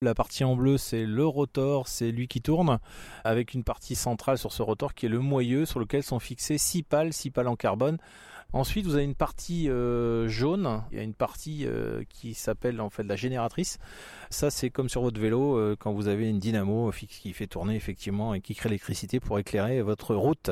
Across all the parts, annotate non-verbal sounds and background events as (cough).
La partie en bleu, c'est le rotor, c'est lui qui tourne, avec une partie centrale sur ce rotor qui est le moyeu sur lequel sont fixés six pales, six pales en carbone. Ensuite, vous avez une partie euh, jaune, il y a une partie euh, qui s'appelle en fait la génératrice. Ça, c'est comme sur votre vélo euh, quand vous avez une dynamo fixe qui fait tourner effectivement et qui crée l'électricité pour éclairer votre route.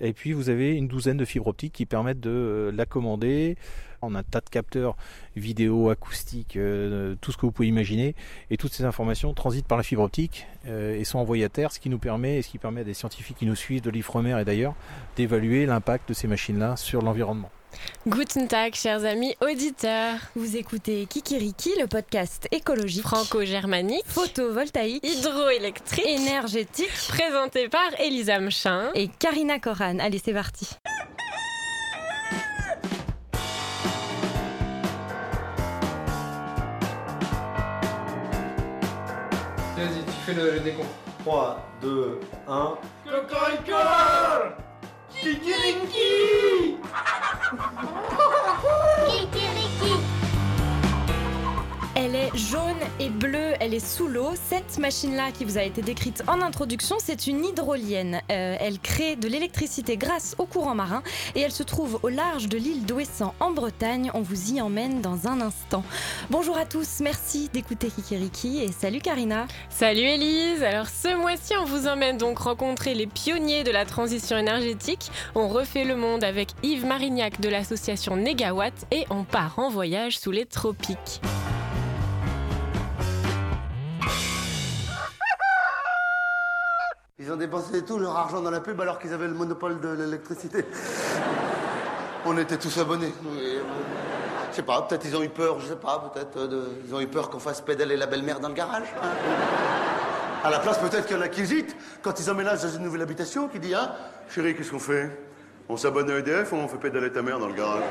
Et puis, vous avez une douzaine de fibres optiques qui permettent de la commander, on a un tas de capteurs vidéo, acoustiques, euh, tout ce que vous pouvez imaginer. Et toutes ces informations transitent par la fibre optique et sont envoyées à terre, ce qui nous permet, et ce qui permet à des scientifiques qui nous suivent de l'IFREMER et d'ailleurs, d'évaluer l'impact de ces machines-là sur l'environnement. Guten Tag, chers amis auditeurs. Vous écoutez Kikiriki, le podcast écologique, franco-germanique, photovoltaïque, hydroélectrique, énergétique, présenté par Elisa Mchin et Karina Koran. Allez, c'est parti. Vas-y, tu fais le, le décompte. 3, 2, 1. Kikiriki Kikiriki Elle est jaune et bleue, elle est sous l'eau. Cette machine-là qui vous a été décrite en introduction, c'est une hydrolienne. Euh, elle crée de l'électricité grâce au courant marin et elle se trouve au large de l'île d'Ouessant en Bretagne. On vous y emmène dans un instant. Bonjour à tous, merci d'écouter Kikiriki et salut Karina. Salut Elise. Alors ce mois-ci, on vous emmène donc rencontrer les pionniers de la transition énergétique. On refait le monde avec Yves Marignac de l'association Negawatt et on part en voyage sous les tropiques. Ils ont dépensé tout leur argent dans la pub alors qu'ils avaient le monopole de l'électricité. On était tous abonnés. Je sais pas, peut-être ils ont eu peur, je sais pas, peut-être euh, de- ils ont eu peur qu'on fasse pédaler la belle-mère dans le garage. hein. À la place, peut-être qu'il y en a qui hésitent quand ils emménagent dans une nouvelle habitation, qui dit Hein, chérie, qu'est-ce qu'on fait? On s'abonne à EDF ou on fait pédaler ta mère dans le garage?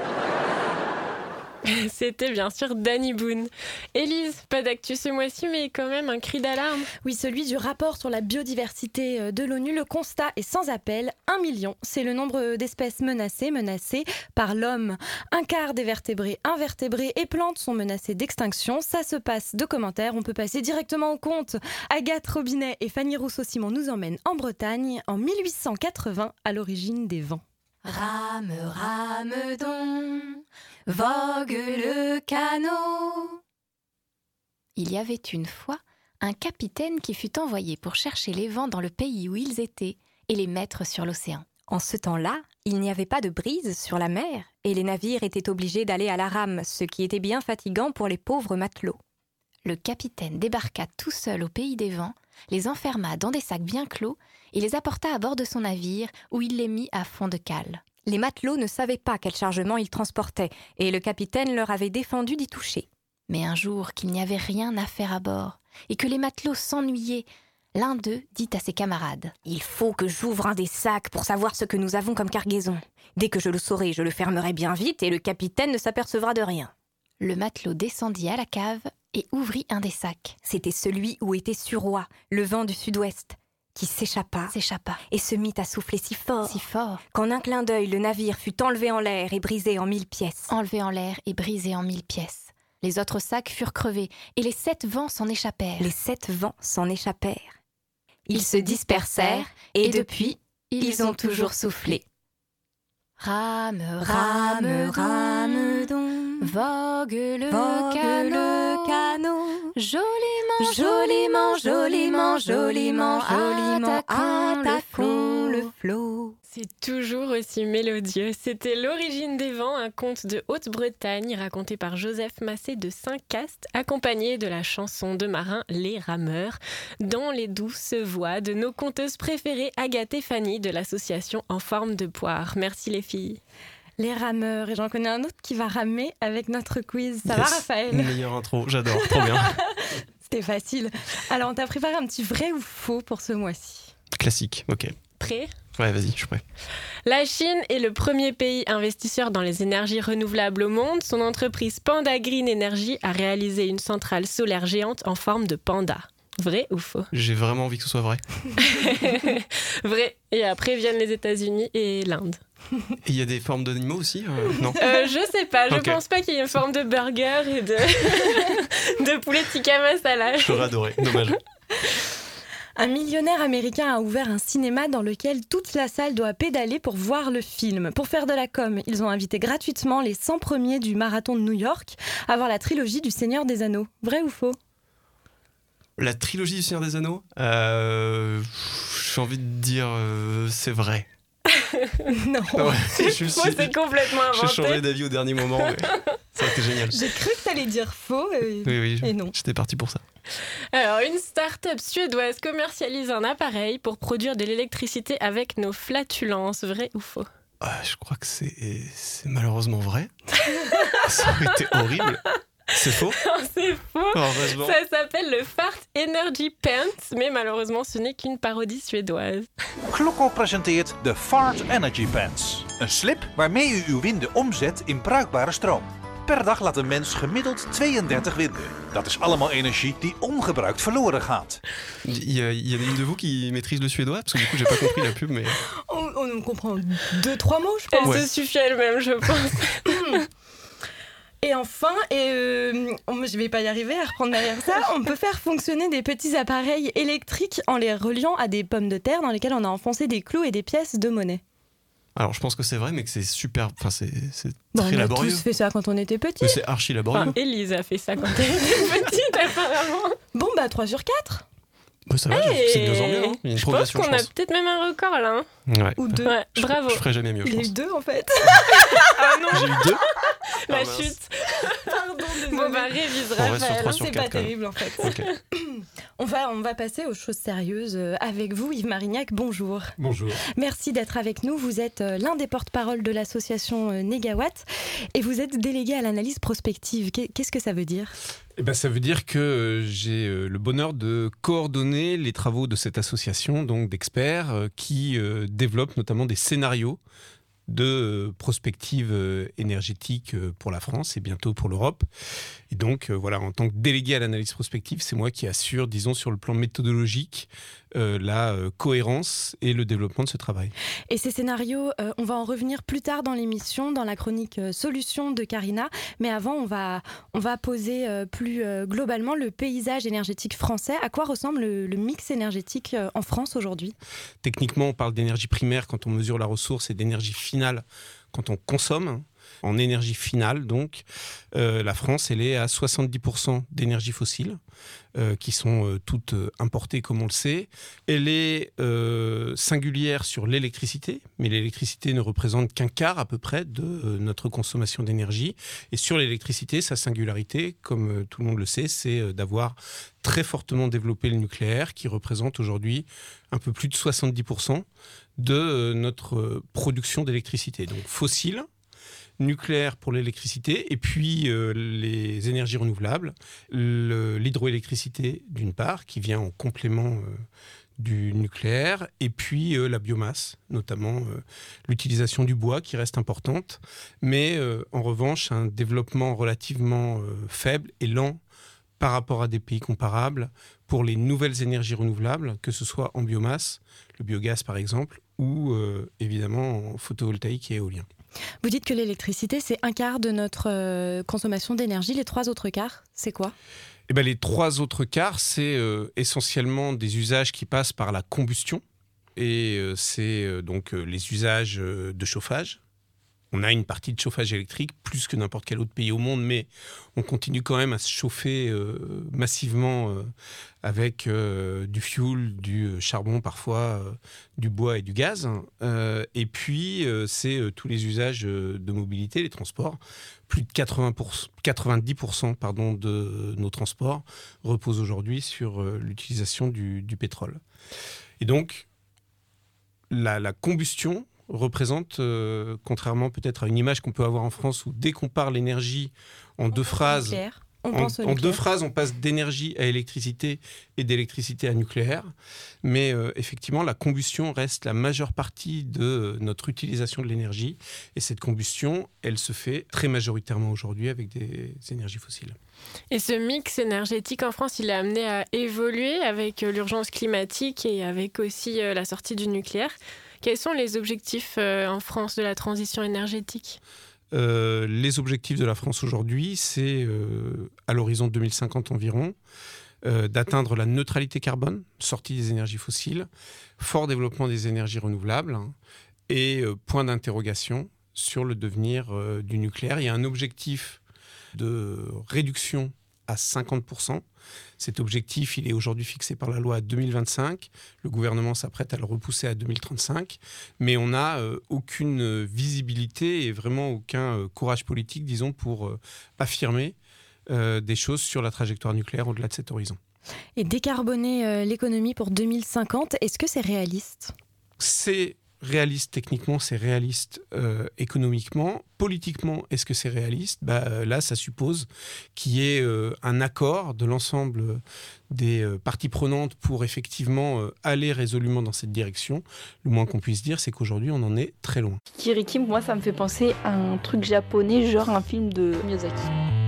(laughs) C'était bien sûr Danny Boone. Elise, pas d'actu ce mois-ci, mais quand même un cri d'alarme. Oui, celui du rapport sur la biodiversité euh, de l'ONU. Le constat est sans appel. Un million, c'est le nombre d'espèces menacées, menacées par l'homme. Un quart des vertébrés, invertébrés et plantes sont menacés d'extinction. Ça se passe de commentaires. On peut passer directement au compte. Agathe Robinet et Fanny Rousseau-Simon nous emmènent en Bretagne en 1880 à l'origine des vents. Rame, rame donc, vogue le canot. Il y avait une fois un capitaine qui fut envoyé pour chercher les vents dans le pays où ils étaient et les mettre sur l'océan. En ce temps-là, il n'y avait pas de brise sur la mer et les navires étaient obligés d'aller à la rame, ce qui était bien fatigant pour les pauvres matelots. Le capitaine débarqua tout seul au pays des vents, les enferma dans des sacs bien clos et les apporta à bord de son navire où il les mit à fond de cale. Les matelots ne savaient pas quel chargement ils transportaient et le capitaine leur avait défendu d'y toucher. Mais un jour qu'il n'y avait rien à faire à bord et que les matelots s'ennuyaient, l'un d'eux dit à ses camarades Il faut que j'ouvre un des sacs pour savoir ce que nous avons comme cargaison. Dès que je le saurai, je le fermerai bien vite et le capitaine ne s'apercevra de rien. Le matelot descendit à la cave et ouvrit un des sacs. C'était celui où était Suroît, le vent du sud-ouest, qui s'échappa, s'échappa et se mit à souffler si fort, si fort, qu'en un clin d'œil, le navire fut enlevé en l'air et brisé en mille pièces. Enlevé en l'air et brisé en mille pièces. Les autres sacs furent crevés et les sept vents s'en échappèrent. Les sept vents s'en échappèrent. Ils se dispersèrent et depuis, ils ont toujours soufflé. Rame, rame, rame donc, vogue le canot, canot, joliment, joliment, joliment, joliment, joliment, attaquons le flot. C'est toujours aussi mélodieux. C'était L'origine des vents, un conte de Haute-Bretagne raconté par Joseph Massé de Saint-Cast, accompagné de la chanson de marin Les Rameurs, dans les douces voix de nos conteuses préférées Agathe et Fanny de l'association En forme de poire. Merci les filles. Les rameurs, et j'en connais un autre qui va ramer avec notre quiz. Ça va. Raphaël Meilleure intro, j'adore, trop bien. (laughs) C'était facile. Alors on t'a préparé un petit vrai ou faux pour ce mois-ci? Classique, ok. Prêt? Ouais, vas-y, je suis prêt. La Chine est le premier pays investisseur dans les énergies renouvelables au monde. Son entreprise Panda Green Energy a réalisé une centrale solaire géante en forme de panda. Vrai ou faux? J'ai vraiment envie que ce soit vrai. (laughs) Vrai. Et après viennent les États-Unis et l'Inde. (laughs) Il y a des formes d'animaux aussi euh, Non Euh, je sais pas, je Ok. pense pas qu'il y ait une forme de burger et de, (laughs) de poulet tikka masala. J'aurais adoré, dommage. Un millionnaire américain a ouvert un cinéma dans lequel toute la salle doit pédaler pour voir le film. Pour faire de la com, ils ont invité gratuitement les 100 premiers du marathon de New York à voir la trilogie du Seigneur des Anneaux. Vrai ou faux? La trilogie du Seigneur des Anneaux? Euh, J'ai envie de dire euh, c'est vrai. Non. Ouais, je me Faux, suis- c'est complètement J'ai changé inventé. d'avis au dernier moment, mais ça a été génial. J'ai cru que t'allais dire faux. et- Oui, oui, Et non. j'étais parti pour ça. Alors, une start-up suédoise commercialise un appareil pour produire de l'électricité avec nos flatulences. Vrai ou faux? Ah, je crois que c'est c'est malheureusement vrai. (laughs) ça aurait été horrible. C'est faux (laughs) C'est faux Heureusement. Ça s'appelle le Fart Energy Pants, mais malheureusement ce n'est qu'une parodie suédoise. Klokko presenteert de Fart Energy Pants. Een slip waarmee u uw winden omzet in bruikbare stroom. Per dag laat een mens gemiddeld 32 winden. Dat is allemaal energie die ongebruikt verloren gaat. Il y, a, il y a de vous qui maîtrise le suédois Parce que du coup, j'ai pas compris la pub, mais. On, on comprend deux, trois mots, je Elle pense. Ouais. se suffit elle-même, je pense. (laughs) Et enfin, et euh, je vais pas y arriver à reprendre derrière ça, on peut faire fonctionner des petits appareils électriques en les reliant à des pommes de terre dans lesquelles on a enfoncé des clous et des pièces de monnaie. Alors, je pense que c'est vrai, mais que c'est super. Enfin, c'est Bon, très on a laborieux. tous fait ça quand on était petits. Mais c'est archi laborieux. Enfin, Élise a fait ça quand elle était petite, (laughs) apparemment. Bon, bah 3 sur 4 Bah, ça va, Hey c'est de mieux en mieux. hein. Il y a une Je pense qu'on a peut-être même un record là. hein. Ouais. ou 2. Ouais, Je, bravo. je ferai jamais mieux, je Il y a eu deux en fait. (laughs) Ah non, J'ai eu deux la Ah, chute. Pardon, Bon bah révise Raphaël. sur c'est pas terrible en fait. (laughs) On va, on va passer aux choses sérieuses euh, avec vous, Yves Marignac. Bonjour. Bonjour. Merci d'être avec nous. Vous êtes euh, l'un des porte-parole de l'association euh, Negawatt et vous êtes délégué à l'analyse prospective. Qu'est- Qu'est-ce que ça veut dire? Eh ben, ça veut dire que euh, j'ai euh, le bonheur de coordonner les travaux de cette association, donc d'experts euh, qui développent notamment des scénarios de prospective énergétique pour la France et bientôt pour l'Europe. Et donc, euh, voilà, en tant que délégué à l'analyse prospective, c'est moi qui assure, disons, sur le plan méthodologique, euh, la euh, cohérence et le développement de ce travail. Et ces scénarios, on va en revenir plus tard dans l'émission, dans la chronique Solutions de Karina. Mais avant, on va, on va poser plus globalement le paysage énergétique français. À quoi ressemble le, le mix énergétique en France aujourd'hui? Techniquement, on parle d'énergie primaire quand on mesure la ressource et d'énergie finale quand on consomme. En énergie finale, donc, euh, la France, elle est à 70% d'énergie fossile, euh, qui sont euh, toutes importées, comme on le sait. Elle est singulière sur l'électricité, mais l'électricité ne représente qu'un quart à peu près de notre consommation d'énergie. Et sur l'électricité, sa singularité, comme tout le monde le sait, c'est d'avoir très fortement développé le nucléaire, qui représente aujourd'hui un peu plus de 70% de notre production d'électricité. Donc fossile, nucléaire pour l'électricité, et puis euh, les énergies renouvelables, le- l'hydroélectricité d'une part, qui vient en complément euh, du nucléaire, et puis euh, la biomasse, notamment l'utilisation du bois qui reste importante, mais en revanche un développement relativement faible et lent par rapport à des pays comparables pour les nouvelles énergies renouvelables, que ce soit en biomasse, le biogaz par exemple, ou évidemment en photovoltaïque et éolien. Vous dites que l'électricité, c'est un quart de notre euh, consommation d'énergie. Les trois autres quarts, c'est quoi? Eh ben, les trois autres quarts, c'est euh, essentiellement des usages qui passent par la combustion. Et euh, c'est donc les usages de chauffage. On a une partie de chauffage électrique, plus que n'importe quel autre pays au monde, mais on continue quand même à se chauffer euh, massivement euh, avec euh, du fuel, du charbon parfois, du bois et du gaz. Et puis, c'est tous les usages de mobilité, les transports. Plus de 80%, 90% pardon, de nos transports reposent aujourd'hui sur l'utilisation du, pétrole. Et donc, la combustion représente, euh, contrairement peut-être à une image qu'on peut avoir en France où dès qu'on parle énergie en deux phrases. On en, deux phrases, on passe d'énergie à électricité et d'électricité à nucléaire. Mais euh, effectivement, la combustion reste la majeure partie de notre utilisation de l'énergie. Et cette combustion, elle se fait très majoritairement aujourd'hui avec des énergies fossiles. Et ce mix énergétique en France, il est amené à évoluer avec euh, l'urgence climatique et avec aussi la sortie du nucléaire. Quels sont les objectifs euh, en France de la transition énergétique? Euh, les objectifs de la France aujourd'hui, c'est euh, à l'horizon 2050 environ, d'atteindre la neutralité carbone, sortie des énergies fossiles, fort développement des énergies renouvelables hein, et point d'interrogation sur le devenir du nucléaire. Il y a un objectif de réduction à 50%. Cet objectif, il est aujourd'hui fixé par la loi à 2025. Le gouvernement s'apprête à le repousser à 2035. Mais on n'a euh, aucune euh, visibilité et vraiment aucun euh, courage politique, disons, pour euh, affirmer des choses sur la trajectoire nucléaire au-delà de cet horizon. Et décarboner l'économie pour 2050, est-ce que c'est réaliste? C'est réaliste techniquement, c'est réaliste euh, économiquement. Politiquement, est-ce que c'est réaliste? Bah, euh, Là, ça suppose qu'il y ait euh, un accord de l'ensemble des parties prenantes pour effectivement aller résolument dans cette direction. Le moins qu'on puisse dire, c'est qu'aujourd'hui, on en est très loin. Kiriki, moi, ça me fait penser à un truc japonais, genre un film de Miyazaki.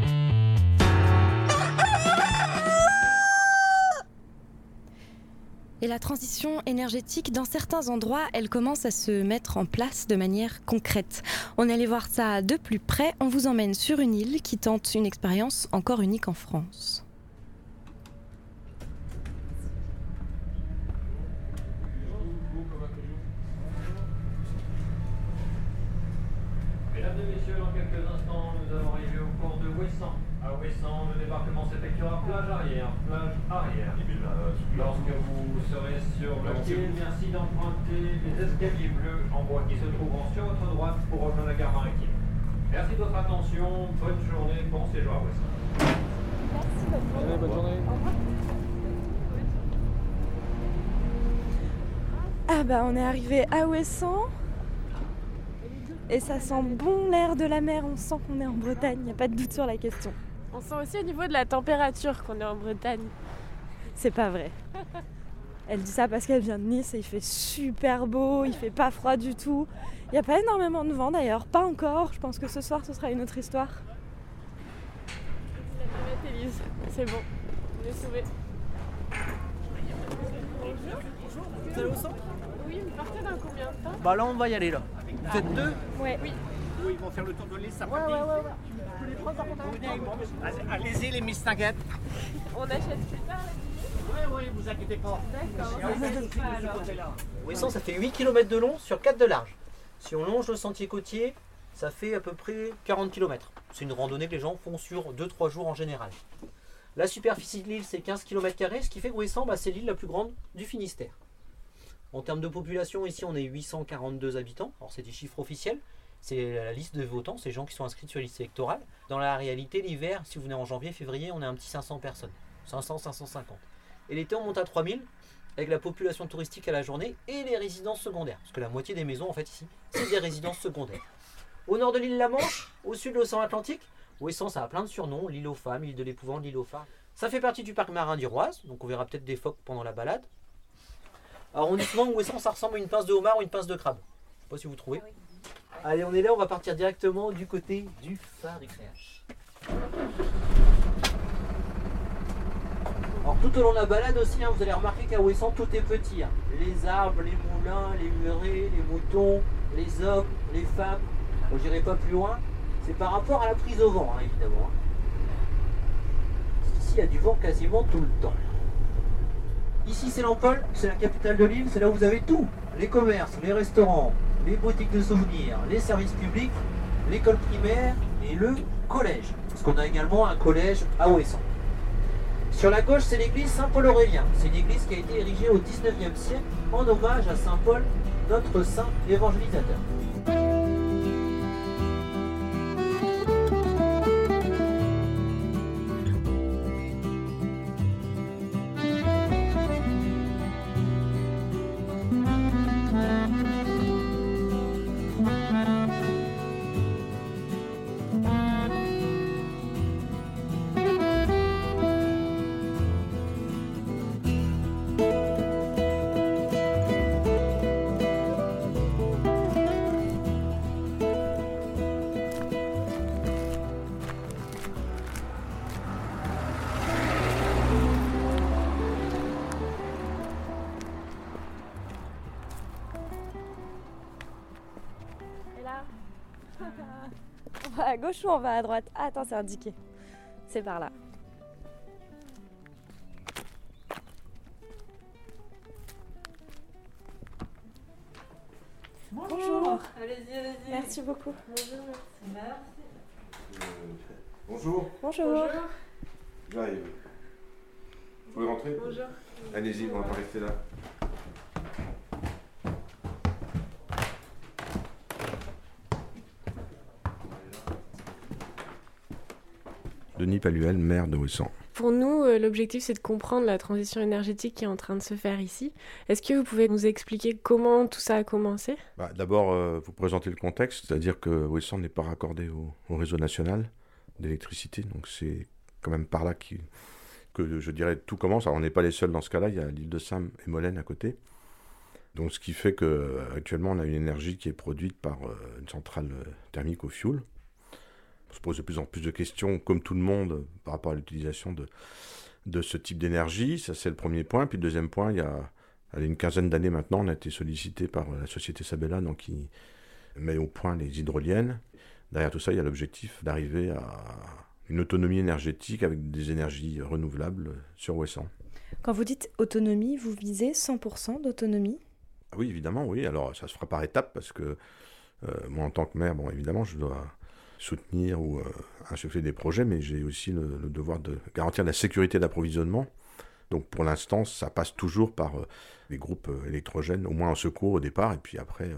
Et la transition énergétique, dans certains endroits, elle commence à se mettre en place de manière concrète. On est allé voir ça de plus près. On vous emmène sur une île qui tente une expérience encore unique en France. Mesdames et messieurs, dans quelques instants, nous allons arriver au port de Ouessant. À Ouessant, le débarquement s'effectuera plage arrière, plage arrière. Lorsque vous sur le quai, merci d'emprunter les escaliers bleus en bois qui se trouveront sur votre droite pour rejoindre la gare maritime. Merci de votre attention, bonne journée, bon séjour à Ouessant. Allez, bonne journée. Ah bah on est arrivé à Ouessant et ça sent bon l'air de la mer, on sent qu'on est en Bretagne, il n'y a pas de doute sur la question. On sent aussi au niveau de la température qu'on est en Bretagne. C'est pas vrai. (laughs) Elle dit ça parce qu'elle vient de Nice et il fait super beau, il fait pas froid du tout. Il n'y a pas énormément de vent d'ailleurs, pas encore. Je pense que ce soir ce sera une autre histoire. La navette Élise, c'est bon, on est sauvés. Vous allez au centre? Oui, vous partez dans combien de temps? Bah là on va y aller là. Vous êtes deux? Ouais. Oui. Oui, ils vont faire le tour de l'île, ça Ouais, ouais, les prendre par contre Allez-y les Miss Tinguettes. On achète plus tard la Oui, oui, vous inquiétez pas. D'accord. Ouessant, ça fait 8 km de long sur 4 de large. Si on longe le sentier côtier, ça fait à peu près 40 km. C'est une randonnée que les gens font sur 2-3 jours en général. La superficie de l'île, c'est 15 km, ce qui fait que Ouessant, bah, c'est l'île la plus grande du Finistère. En termes de population, ici, on est 842 habitants. Alors, c'est des chiffres officiels. C'est la liste de votants, c'est les gens qui sont inscrits sur la liste électorale. Dans la réalité, l'hiver, si vous venez en janvier, février, on est un petit 500 personnes. 500, 550. Et l'été, on monte à 3000 avec la population touristique à la journée et les résidences secondaires. Parce que la moitié des maisons, en fait, ici, c'est des résidences secondaires. Au nord de l'île La Manche, au sud de l'océan Atlantique, Ouessant, ça a plein de surnoms l'île aux femmes, l'île de l'épouvante, l'île aux phares. Ça fait partie du parc marin d'Iroise, donc on verra peut-être des phoques pendant la balade. Arrondissement Ouessant, ça ressemble à une pince de homard ou une pince de crabe. Je sais pas si vous trouvez. Allez, on est là, on va partir directement du côté du phare du créage. Tout au long de la balade aussi, hein, vous allez remarquer qu'à Ouessant, tout est petit. hein. Les arbres, les moulins, les murets, les moutons, les hommes, les femmes. Bon, j'irai pas plus loin. C'est par rapport à la prise au vent, hein, évidemment. Ici, il y a du vent quasiment tout le temps. Ici, c'est Lampol, c'est la capitale de l'île, c'est là où vous avez tout. Les commerces, les restaurants, les boutiques de souvenirs, les services publics, l'école primaire et le collège. Parce qu'on a également un collège à Ouessant. Sur la gauche, c'est l'église Saint-Paul-Aurélien. C'est une église qui a été érigée au 19e siècle en hommage à Saint Paul, notre saint évangélisateur. Gauche ou on va à droite Ah, attends, c'est indiqué. C'est par là. Bonjour. Allez-y, allez-y. Merci beaucoup. Bonjour. Bonjour. Bonjour. J'arrive. Vous pouvez rentrer? Bonjour. Allez-y, on va pas rester là. Denis Paluel, maire de Ouessant. Pour nous, euh, l'objectif, c'est de comprendre la transition énergétique qui est en train de se faire ici. Est-ce que vous pouvez nous expliquer comment tout ça a commencé? Bah, D'abord, euh, vous présenter le contexte, c'est-à-dire que Ouessant n'est pas raccordé au, au réseau national d'électricité, donc c'est quand même par là qui- que je dirais tout commence. Alors on n'est pas les seuls dans ce cas-là, il y a l'île de Sam et Molène à côté. Donc ce qui fait que euh, on a une énergie qui est produite par une centrale thermique au fioul. On se pose de plus en plus de questions, comme tout le monde, par rapport à l'utilisation de, de ce type d'énergie. Ça c'est le premier point. Puis le deuxième point, il y a allez, une quinzaine d'années maintenant, on a été sollicité par la société Sabella, donc qui met au point les hydroliennes. Derrière tout ça, il y a l'objectif d'arriver à une autonomie énergétique avec des énergies renouvelables sur Ouessant. Quand vous dites autonomie, vous visez 100% d'autonomie? Ah Oui, évidemment, oui. Alors, ça se fera par étapes parce que euh, moi, en tant que maire, bon, évidemment, je dois soutenir ou euh, insuffler des projets, mais j'ai aussi le, devoir de garantir la sécurité d'approvisionnement. Donc, pour l'instant, ça passe toujours par euh, les groupes euh, électrogènes, au moins en secours au départ, et puis après,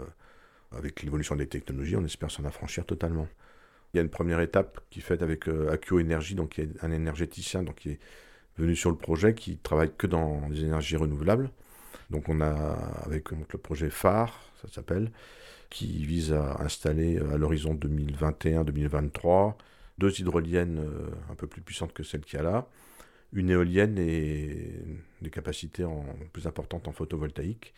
avec l'évolution des technologies, on espère s'en affranchir totalement. Il y a une première étape qui est faite avec Accio Énergie, donc qui est un énergéticien qui est venu sur le projet, qui travaille que dans les énergies renouvelables. Donc on a avec le projet phare, ça s'appelle, qui vise à installer euh, à l'horizon 2021-2023 deux hydroliennes euh, un peu plus puissantes que celle qu'il y a là, une éolienne et des capacités plus importantes en photovoltaïque.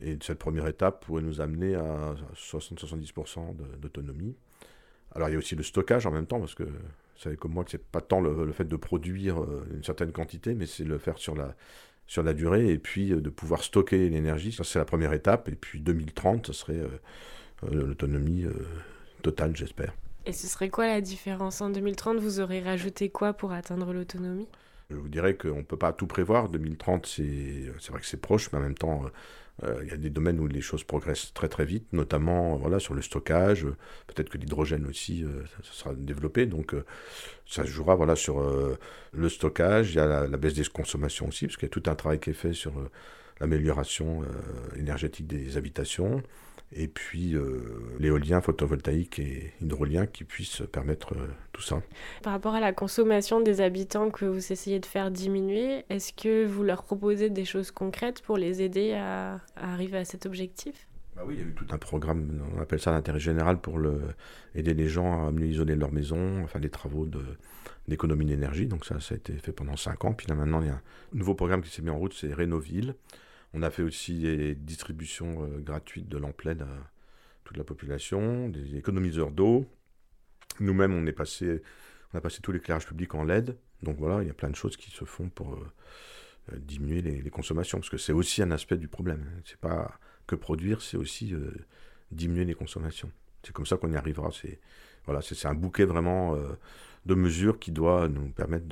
Et cette première étape pourrait nous amener à 60-70% de- d'autonomie. Alors il y a aussi le stockage en même temps, parce que vous savez comme moi que c'est pas tant le, le fait de produire euh, une certaine quantité, mais c'est le faire sur la, sur la durée et puis euh, de pouvoir stocker l'énergie. Ça c'est la première étape. Et puis 2030, ce serait euh, euh, l'autonomie totale, j'espère. Et ce serait quoi la différence? En 2030, vous aurez rajouté quoi pour atteindre l'autonomie? Je vous dirais qu'on ne peut pas tout prévoir. 2030, c'est vrai que c'est proche, mais en même temps, il y a des domaines où les choses progressent très très vite, notamment euh, voilà, sur le stockage. Euh, Peut-être que l'hydrogène aussi, euh, ça, sera développé. Donc, euh, ça se jouera voilà, sur euh, le stockage. Il y a la, baisse des consommations aussi, parce qu'il y a tout un travail qui est fait sur euh, l'amélioration euh, énergétique des habitations. Et puis euh, l'éolien, photovoltaïque et hydrolien qui puissent permettre euh, tout ça. Par rapport à la consommation des habitants que vous essayez de faire diminuer, est-ce que vous leur proposez des choses concrètes pour les aider à, à arriver à cet objectif? Bah oui, il y a eu tout un programme, on appelle ça l'intérêt général pour le, aider les gens à mieux isoler leur maison, enfin des travaux de, d'économie d'énergie. Donc ça, ça a été fait pendant 5 ans. Puis là maintenant, il y a un nouveau programme qui s'est mis en route, c'est Rénoville. On a fait aussi des distributions euh, gratuites de LED à toute la population, des économiseurs d'eau. Nous-mêmes, on est passé, on a passé tout l'éclairage public en LED. Donc voilà, il y a plein de choses qui se font pour euh, euh, diminuer les, consommations, parce que c'est aussi un aspect du problème. C'est pas que produire, c'est aussi diminuer les consommations. C'est comme ça qu'on y arrivera. C'est voilà, c'est un bouquet vraiment de mesures qui doit nous permettre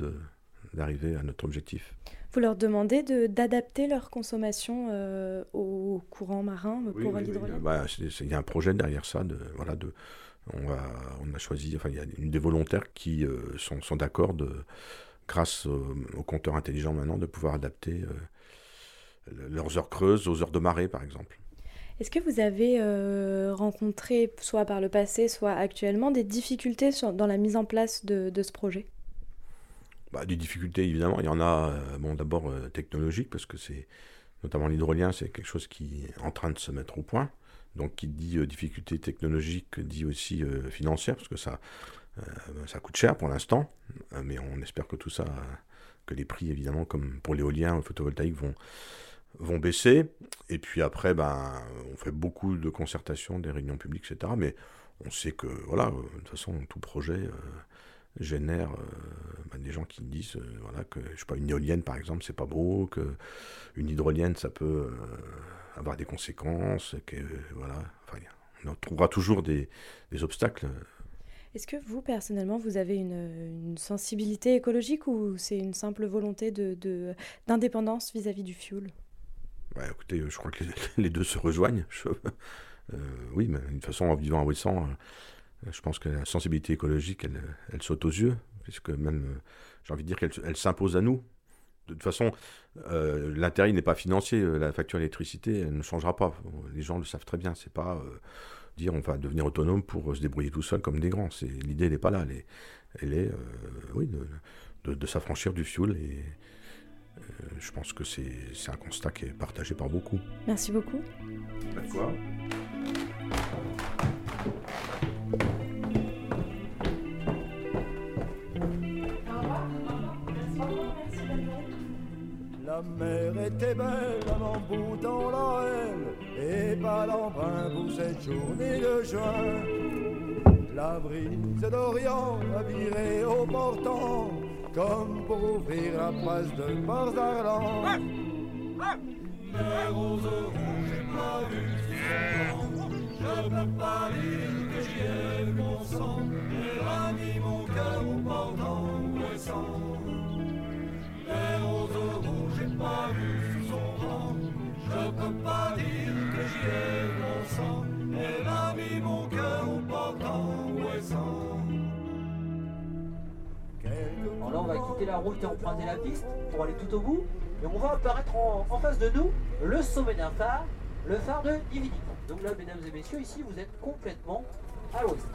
d'arriver à notre objectif. Vous leur demandez de- d'adapter leur consommation euh, au courant marin Oui, pour oui, Bah, Il y a un projet derrière ça. De, voilà, de, on, a choisi, enfin, il y a une des volontaires qui euh, sont, sont d'accord, grâce au, au compteur intelligent maintenant, de pouvoir adapter euh, le- leurs heures creuses aux heures de marée, par exemple. Est-ce que vous avez euh, rencontré, soit par le passé, soit actuellement, des difficultés sur- dans la mise en place de, de ce projet? Bah, des difficultés, évidemment. Il y en a, euh, bon, d'abord euh, technologiques, parce que c'est, notamment l'hydrolien, c'est quelque chose qui est en train de se mettre au point. Donc, qui dit euh, difficulté technologique, dit aussi euh, financière, parce que ça, euh, ça coûte cher pour l'instant. Euh, mais on espère que tout ça, que les prix, évidemment, comme pour l'éolien le photovoltaïque, vont, vont baisser. Et puis après, ben, on fait beaucoup de concertations, des réunions publiques, etc. Mais on sait que, voilà, de toute façon, tout projet génère euh, ben, des gens qui disent, euh, voilà, que, je sais pas, une éolienne, par exemple, c'est pas beau, que une hydrolienne, ça peut euh, avoir des conséquences, que, voilà, enfin, on trouvera toujours des, des obstacles. Est-ce que vous, personnellement, vous avez une, une sensibilité écologique ou c'est une simple volonté d'indépendance de, d'indépendance vis-à-vis du fuel Ouais, écoutez, je crois que (laughs) les, deux se rejoignent. Je- euh, oui, mais d'une façon, en vivant à euh, je pense que la sensibilité écologique, elle, elle saute aux yeux, puisque même, euh, j'ai envie de dire qu'elle elle s'impose à nous. De toute façon, euh, l'intérêt n'est pas financier. euh, La facture d'électricité, elle ne changera pas. Les gens le savent très bien. C'est pas euh, dire on va devenir autonome pour euh, se débrouiller tout seul comme des grands. C'est l'idée n'est pas là. Elle est, elle est euh, oui, de, de- de s'affranchir du fuel. Et euh, je pense que c'est c'est un constat qui est partagé par beaucoup. Merci beaucoup. Pas La mer était belle en bout dans la haine et pas l'embrun pour cette journée de juin. La brise d'Orient a viré au portant comme pour ouvrir la passe de Mars d'Arlan. Les roses rouges, j'ai pas vu je peux pas dire que j'y ai mon sang, a mis mon cœur au portant ouessant. Alors là, on va quitter la route et emprunter la piste pour aller tout au bout. Et on va apparaître en, face de nous le sommet d'un phare, le phare de Divinique. Donc là, mesdames et messieurs, ici, vous êtes complètement à l'ouest.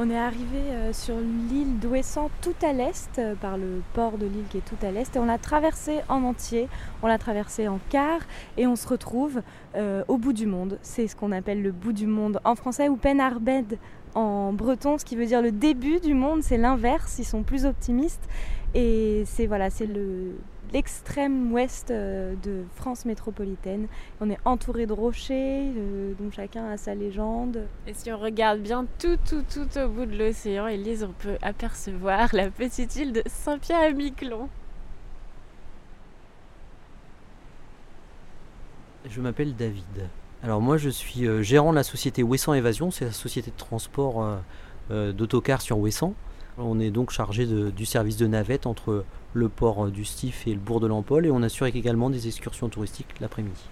On est arrivé euh, sur l'île d'Ouessant tout à l'est, euh, par le port de l'île qui est tout à l'est, et on l'a traversé en entier, on l'a traversé en quart, et on se retrouve euh, au bout du monde. C'est ce qu'on appelle le bout du monde en français, ou Penarbed en breton, ce qui veut dire le début du monde, c'est l'inverse, ils sont plus optimistes, et c'est voilà, c'est le l'extrême ouest euh, de France métropolitaine. On est entouré de rochers, euh, dont chacun a sa légende. Et si on regarde bien tout, tout, tout au bout de l'océan, Elise, on peut apercevoir la petite île de Saint-Pierre-et-Miquelon. Je m'appelle David. Alors moi je suis euh, gérant de la société Ouessant Évasion, c'est la société de transport euh, euh, d'autocars sur Ouessant. On est donc chargé de- du service de navette entre le port euh, du Stif et le bourg de l'Empole et on assure également des excursions touristiques l'après-midi.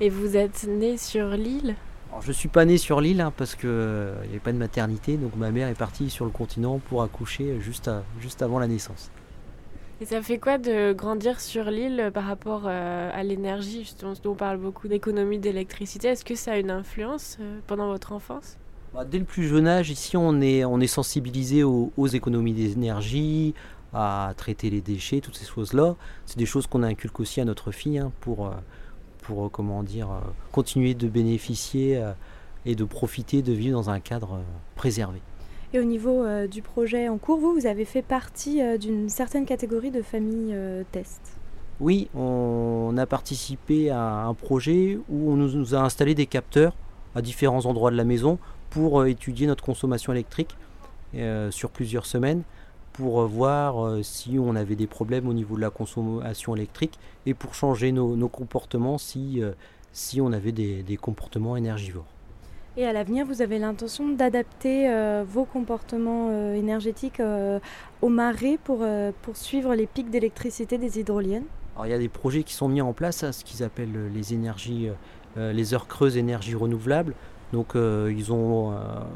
Et vous êtes né sur l'île? Alors je suis pas né sur l'île hein, parce qu'il n'y avait pas de maternité, donc ma mère est partie sur le continent pour accoucher juste, à- juste avant la naissance. Et ça fait quoi de grandir sur l'île par rapport euh, à l'énergie Justement, on parle beaucoup d'économie d'électricité? Est-ce que ça a une influence euh, pendant votre enfance? Bah, dès le plus jeune âge, ici, on est, on est sensibilisé aux, aux économies d'énergie, à traiter les déchets, toutes ces choses-là. C'est des choses qu'on inculque aussi à notre fille hein, pour, euh, pour euh, comment dire, euh, continuer de bénéficier et de profiter de vivre dans un cadre préservé. Et au niveau euh, du projet en cours, vous, vous avez fait partie euh, d'une certaine catégorie de familles euh, test? Oui, on a participé à un projet où on nous, a installé des capteurs à différents endroits de la maison pour étudier notre consommation électrique sur plusieurs semaines, pour euh, voir euh, si on avait des problèmes au niveau de la consommation électrique et pour changer nos, nos comportements si, euh, si on avait des, des comportements énergivores. Et à l'avenir, vous avez l'intention d'adapter euh, vos comportements euh, énergétiques euh, aux marées pour, pour suivre les pics d'électricité des hydroliennes? Alors il y a des projets qui sont mis en place, hein, ce qu'ils appellent les énergies, les heures creuses énergies renouvelables. Donc ils, ont,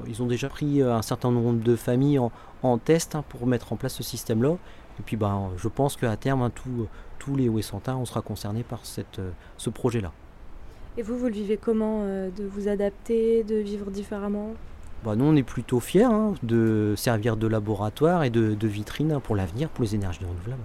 ils ont déjà pris un certain nombre de familles en, en test hein, pour mettre en place ce système-là. Et puis ben, je pense qu'à terme, hein, tous- tous les Ouessantins, on sera concernés par cette, euh, ce projet-là. Et vous, vous le vivez comment euh, De vous adapter, de vivre différemment? Bah, nous, on est plutôt fiers hein, de servir de laboratoire et de, de vitrine pour l'avenir, pour les énergies renouvelables.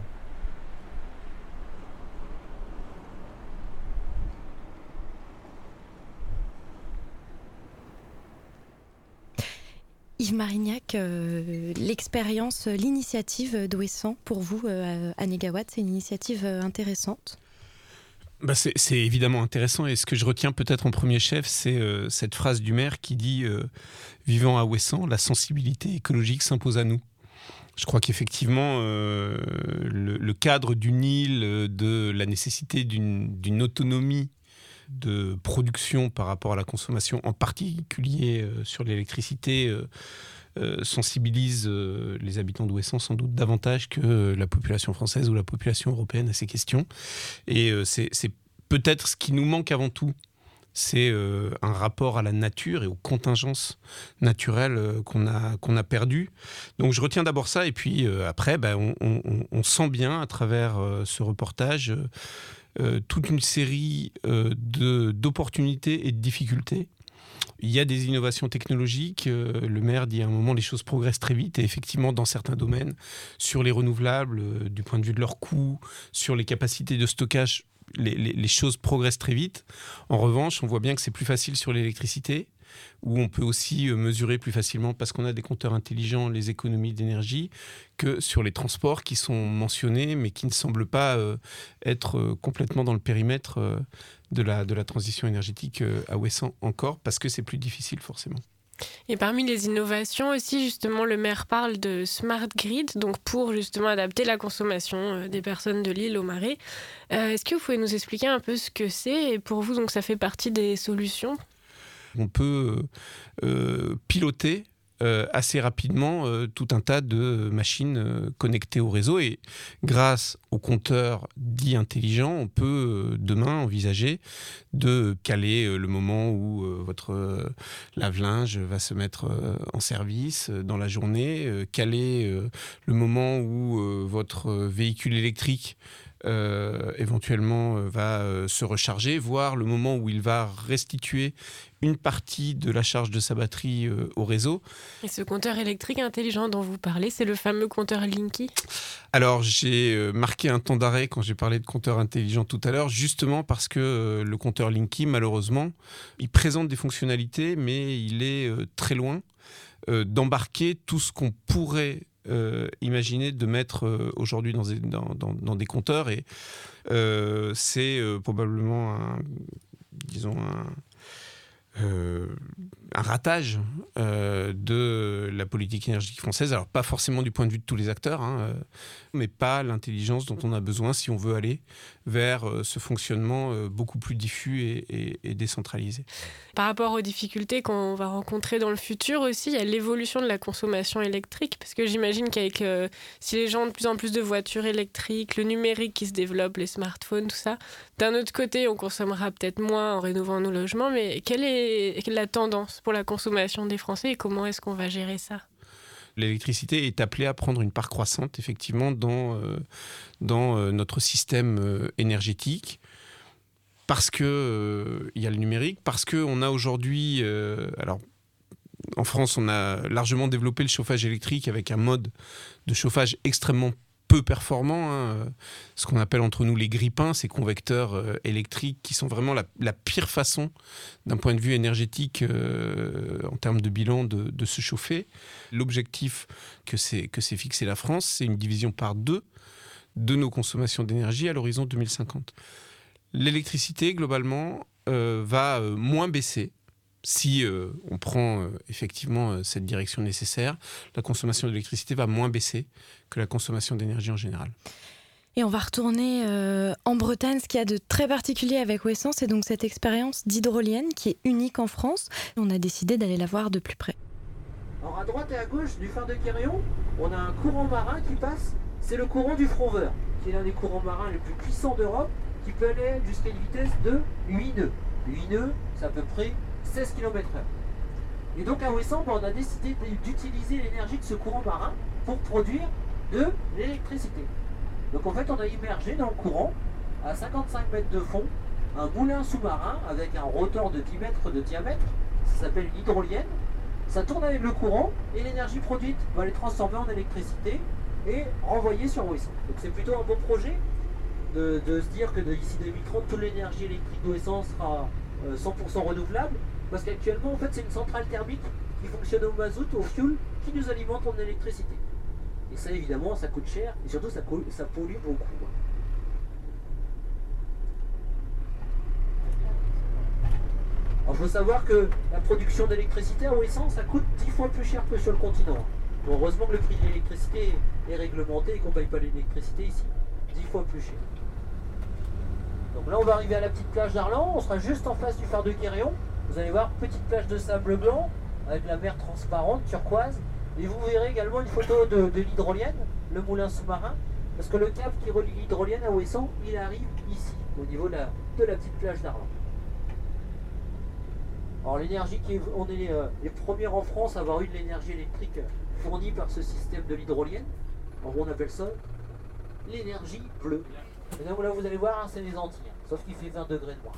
Yves Marignac, euh, l'expérience, euh, l'initiative d'Ouessant, pour vous, euh, à Négawatt, c'est une initiative intéressante? Bah, c'est évidemment intéressant et ce que je retiens peut-être en premier chef, c'est cette phrase du maire qui dit Vivant à Ouessant, la sensibilité écologique s'impose à nous. Je crois qu'effectivement, le, cadre d'une île, de la nécessité d'une d'une autonomie de production par rapport à la consommation, en particulier euh, sur l'électricité, euh, euh, sensibilise les habitants d'Ouessant sans doute davantage que la population française ou la population européenne à ces questions. Et c'est peut-être ce qui nous manque avant tout. C'est un rapport à la nature et aux contingences naturelles qu'on a, qu'on a perdues. Donc je retiens d'abord ça, et puis après, ben, on, sent bien à travers ce reportage euh, toute une série euh, d'opportunités et de difficultés. Il y a des innovations technologiques. euh, le maire dit à un moment les choses progressent très vite et effectivement dans certains domaines, sur les renouvelables, du point de vue de leur coût, sur les capacités de stockage, les choses progressent très vite. En revanche, on voit bien que c'est plus facile sur l'électricité où on peut aussi euh, mesurer plus facilement parce qu'on a des compteurs intelligents les économies d'énergie que sur les transports qui sont mentionnés mais qui ne semblent pas euh, être euh, complètement dans le périmètre de, la, de la transition énergétique à Ouessant encore parce que c'est plus difficile forcément. Et parmi les innovations aussi, justement, le maire parle de smart grid, donc pour justement adapter la consommation des personnes de l'île au marais. Est-ce que vous pouvez nous expliquer un peu ce que c'est? Et pour vous, donc ça fait partie des solutions? On peut euh, piloter euh, assez rapidement euh, tout un tas de machines euh, connectées au réseau. Et grâce aux compteurs dits intelligents, on peut euh, demain envisager de caler euh, le moment où euh, votre euh, lave-linge va se mettre euh, en service euh, dans la journée, euh, caler euh, le moment où euh, votre euh, véhicule électrique euh, éventuellement euh, va euh, se recharger, voir le moment où il va restituer une partie de la charge de sa batterie au réseau. Et ce compteur électrique intelligent dont vous parlez, c'est le fameux compteur Linky? Alors j'ai marqué un temps d'arrêt quand j'ai parlé de compteur intelligent tout à l'heure, justement parce que le compteur Linky, malheureusement, il présente des fonctionnalités, mais il est très loin d'embarquer tout ce qu'on pourrait euh, imaginer de mettre euh, aujourd'hui dans, des- compteurs. Et euh, c'est probablement un, disons, un, un ratage euh, de la politique énergétique française. Alors pas forcément du point de vue de tous les acteurs, hein, euh, mais pas l'intelligence dont on a besoin si on veut aller vers euh, ce fonctionnement beaucoup plus diffus et, décentralisé. Par rapport aux difficultés qu'on va rencontrer dans le futur aussi, il y a l'évolution de la consommation électrique, parce que j'imagine qu'avec si les gens ont de plus en plus de voitures électriques, le numérique qui se développe, les smartphones, tout ça, d'un autre côté, on consommera peut-être moins en rénovant nos logements, mais quelle est la tendance pour la consommation des Français et comment est-ce qu'on va gérer ça? L'électricité est appelée à prendre une part croissante, effectivement, dans, euh, dans euh, notre système euh, énergétique. Parce que euh, il y a le numérique, parce qu'on a aujourd'hui, alors en France, on a largement développé le chauffage électrique avec un mode de chauffage extrêmement peu performant, hein, ce qu'on appelle entre nous les grippins, ces convecteurs euh, électriques qui sont vraiment la, pire façon d'un point de vue énergétique euh, en termes de bilan de, se chauffer. L'objectif que s'est que fixé la France, c'est une division par deux de nos consommations d'énergie à l'horizon 2050. L'électricité, globalement, euh, va moins baisser si euh, on prend euh, effectivement euh, cette direction nécessaire. La consommation d'électricité va moins baisser que la consommation d'énergie en général. Et on va retourner euh, en Bretagne. Ce qu'il y a de très particulier avec Ouessant, c'est donc cette expérience d'hydrolienne qui est unique en France. On a décidé d'aller la voir de plus près. Alors à droite et à gauche du phare de Quérion, on a un courant marin qui passe, c'est le courant du Fronveur, qui est l'un des courants marins les plus puissants d'Europe, qui peut aller jusqu'à une vitesse de 8 nœuds. 8 nœuds, c'est à peu près 16 km/h. Et donc à Ouessant, ben, on a décidé d'utiliser l'énergie de ce courant marin pour produire de l'électricité. Donc en fait, on a immergé dans le courant, à 55 mètres de fond, un moulin sous-marin avec un rotor de 10 mètres de diamètre, ça s'appelle hydrolienne. Ça tourne avec le courant et l'énergie produite va les transformer en électricité et renvoyer sur Ouessant. Donc c'est plutôt un beau projet de, de se dire que d'ici 2030, toute l'énergie électrique d'Ouessant sera euh, 100% renouvelable. Parce qu'actuellement, en fait, c'est une centrale thermique qui fonctionne au mazout, au fuel, qui nous alimente en électricité. Et ça, évidemment, ça coûte cher et surtout, ça, pollue beaucoup. Alors il faut savoir que la production d'électricité à Ouessant, ça coûte 10 fois plus cher que sur le continent. Heureusement que le prix de l'électricité est réglementé et qu'on ne paye pas l'électricité ici. 10 fois plus cher. Donc là, on va arriver à la petite plage d'Arlan. On sera juste en face du phare de Quéréon. Vous allez voir, petite plage de sable blanc avec la mer transparente, turquoise. Et vous verrez également une photo de, l'hydrolienne, le moulin sous-marin. Parce que le câble qui relie l'hydrolienne à Ouessant, il arrive ici, au niveau de la, petite plage d'Arlan. Alors l'énergie qui est, on est euh, les premiers en France à avoir eu de l'énergie électrique fournie par ce système de l'hydrolienne. On appelle ça l'énergie bleue. Et donc là vous allez voir, hein, c'est les Antilles, hein, sauf qu'il fait 20 degrés de moins.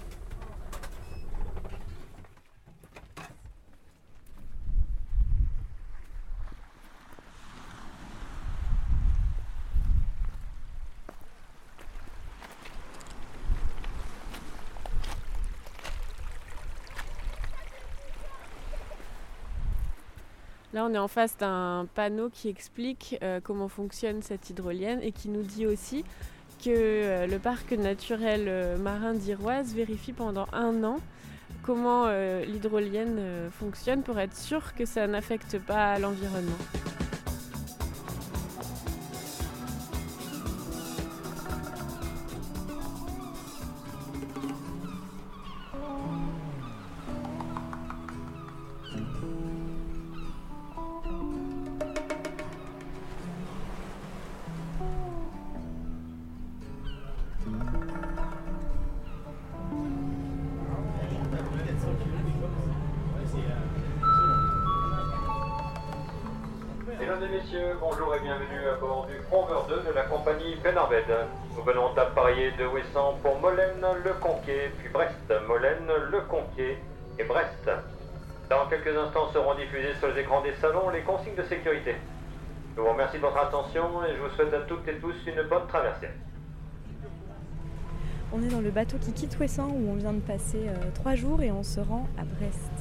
Là, on est en face d'un panneau qui explique euh, comment fonctionne cette hydrolienne et qui nous dit aussi que euh, le parc naturel euh, marin d'Iroise vérifie pendant un an comment l'hydrolienne fonctionne pour être sûr que ça n'affecte pas l'environnement. Consignes de sécurité. Je vous remercie de votre attention et je vous souhaite à toutes et tous une bonne traversée. On est dans le bateau qui quitte Ouessant où on vient de passer euh, trois jours et on se rend à Brest.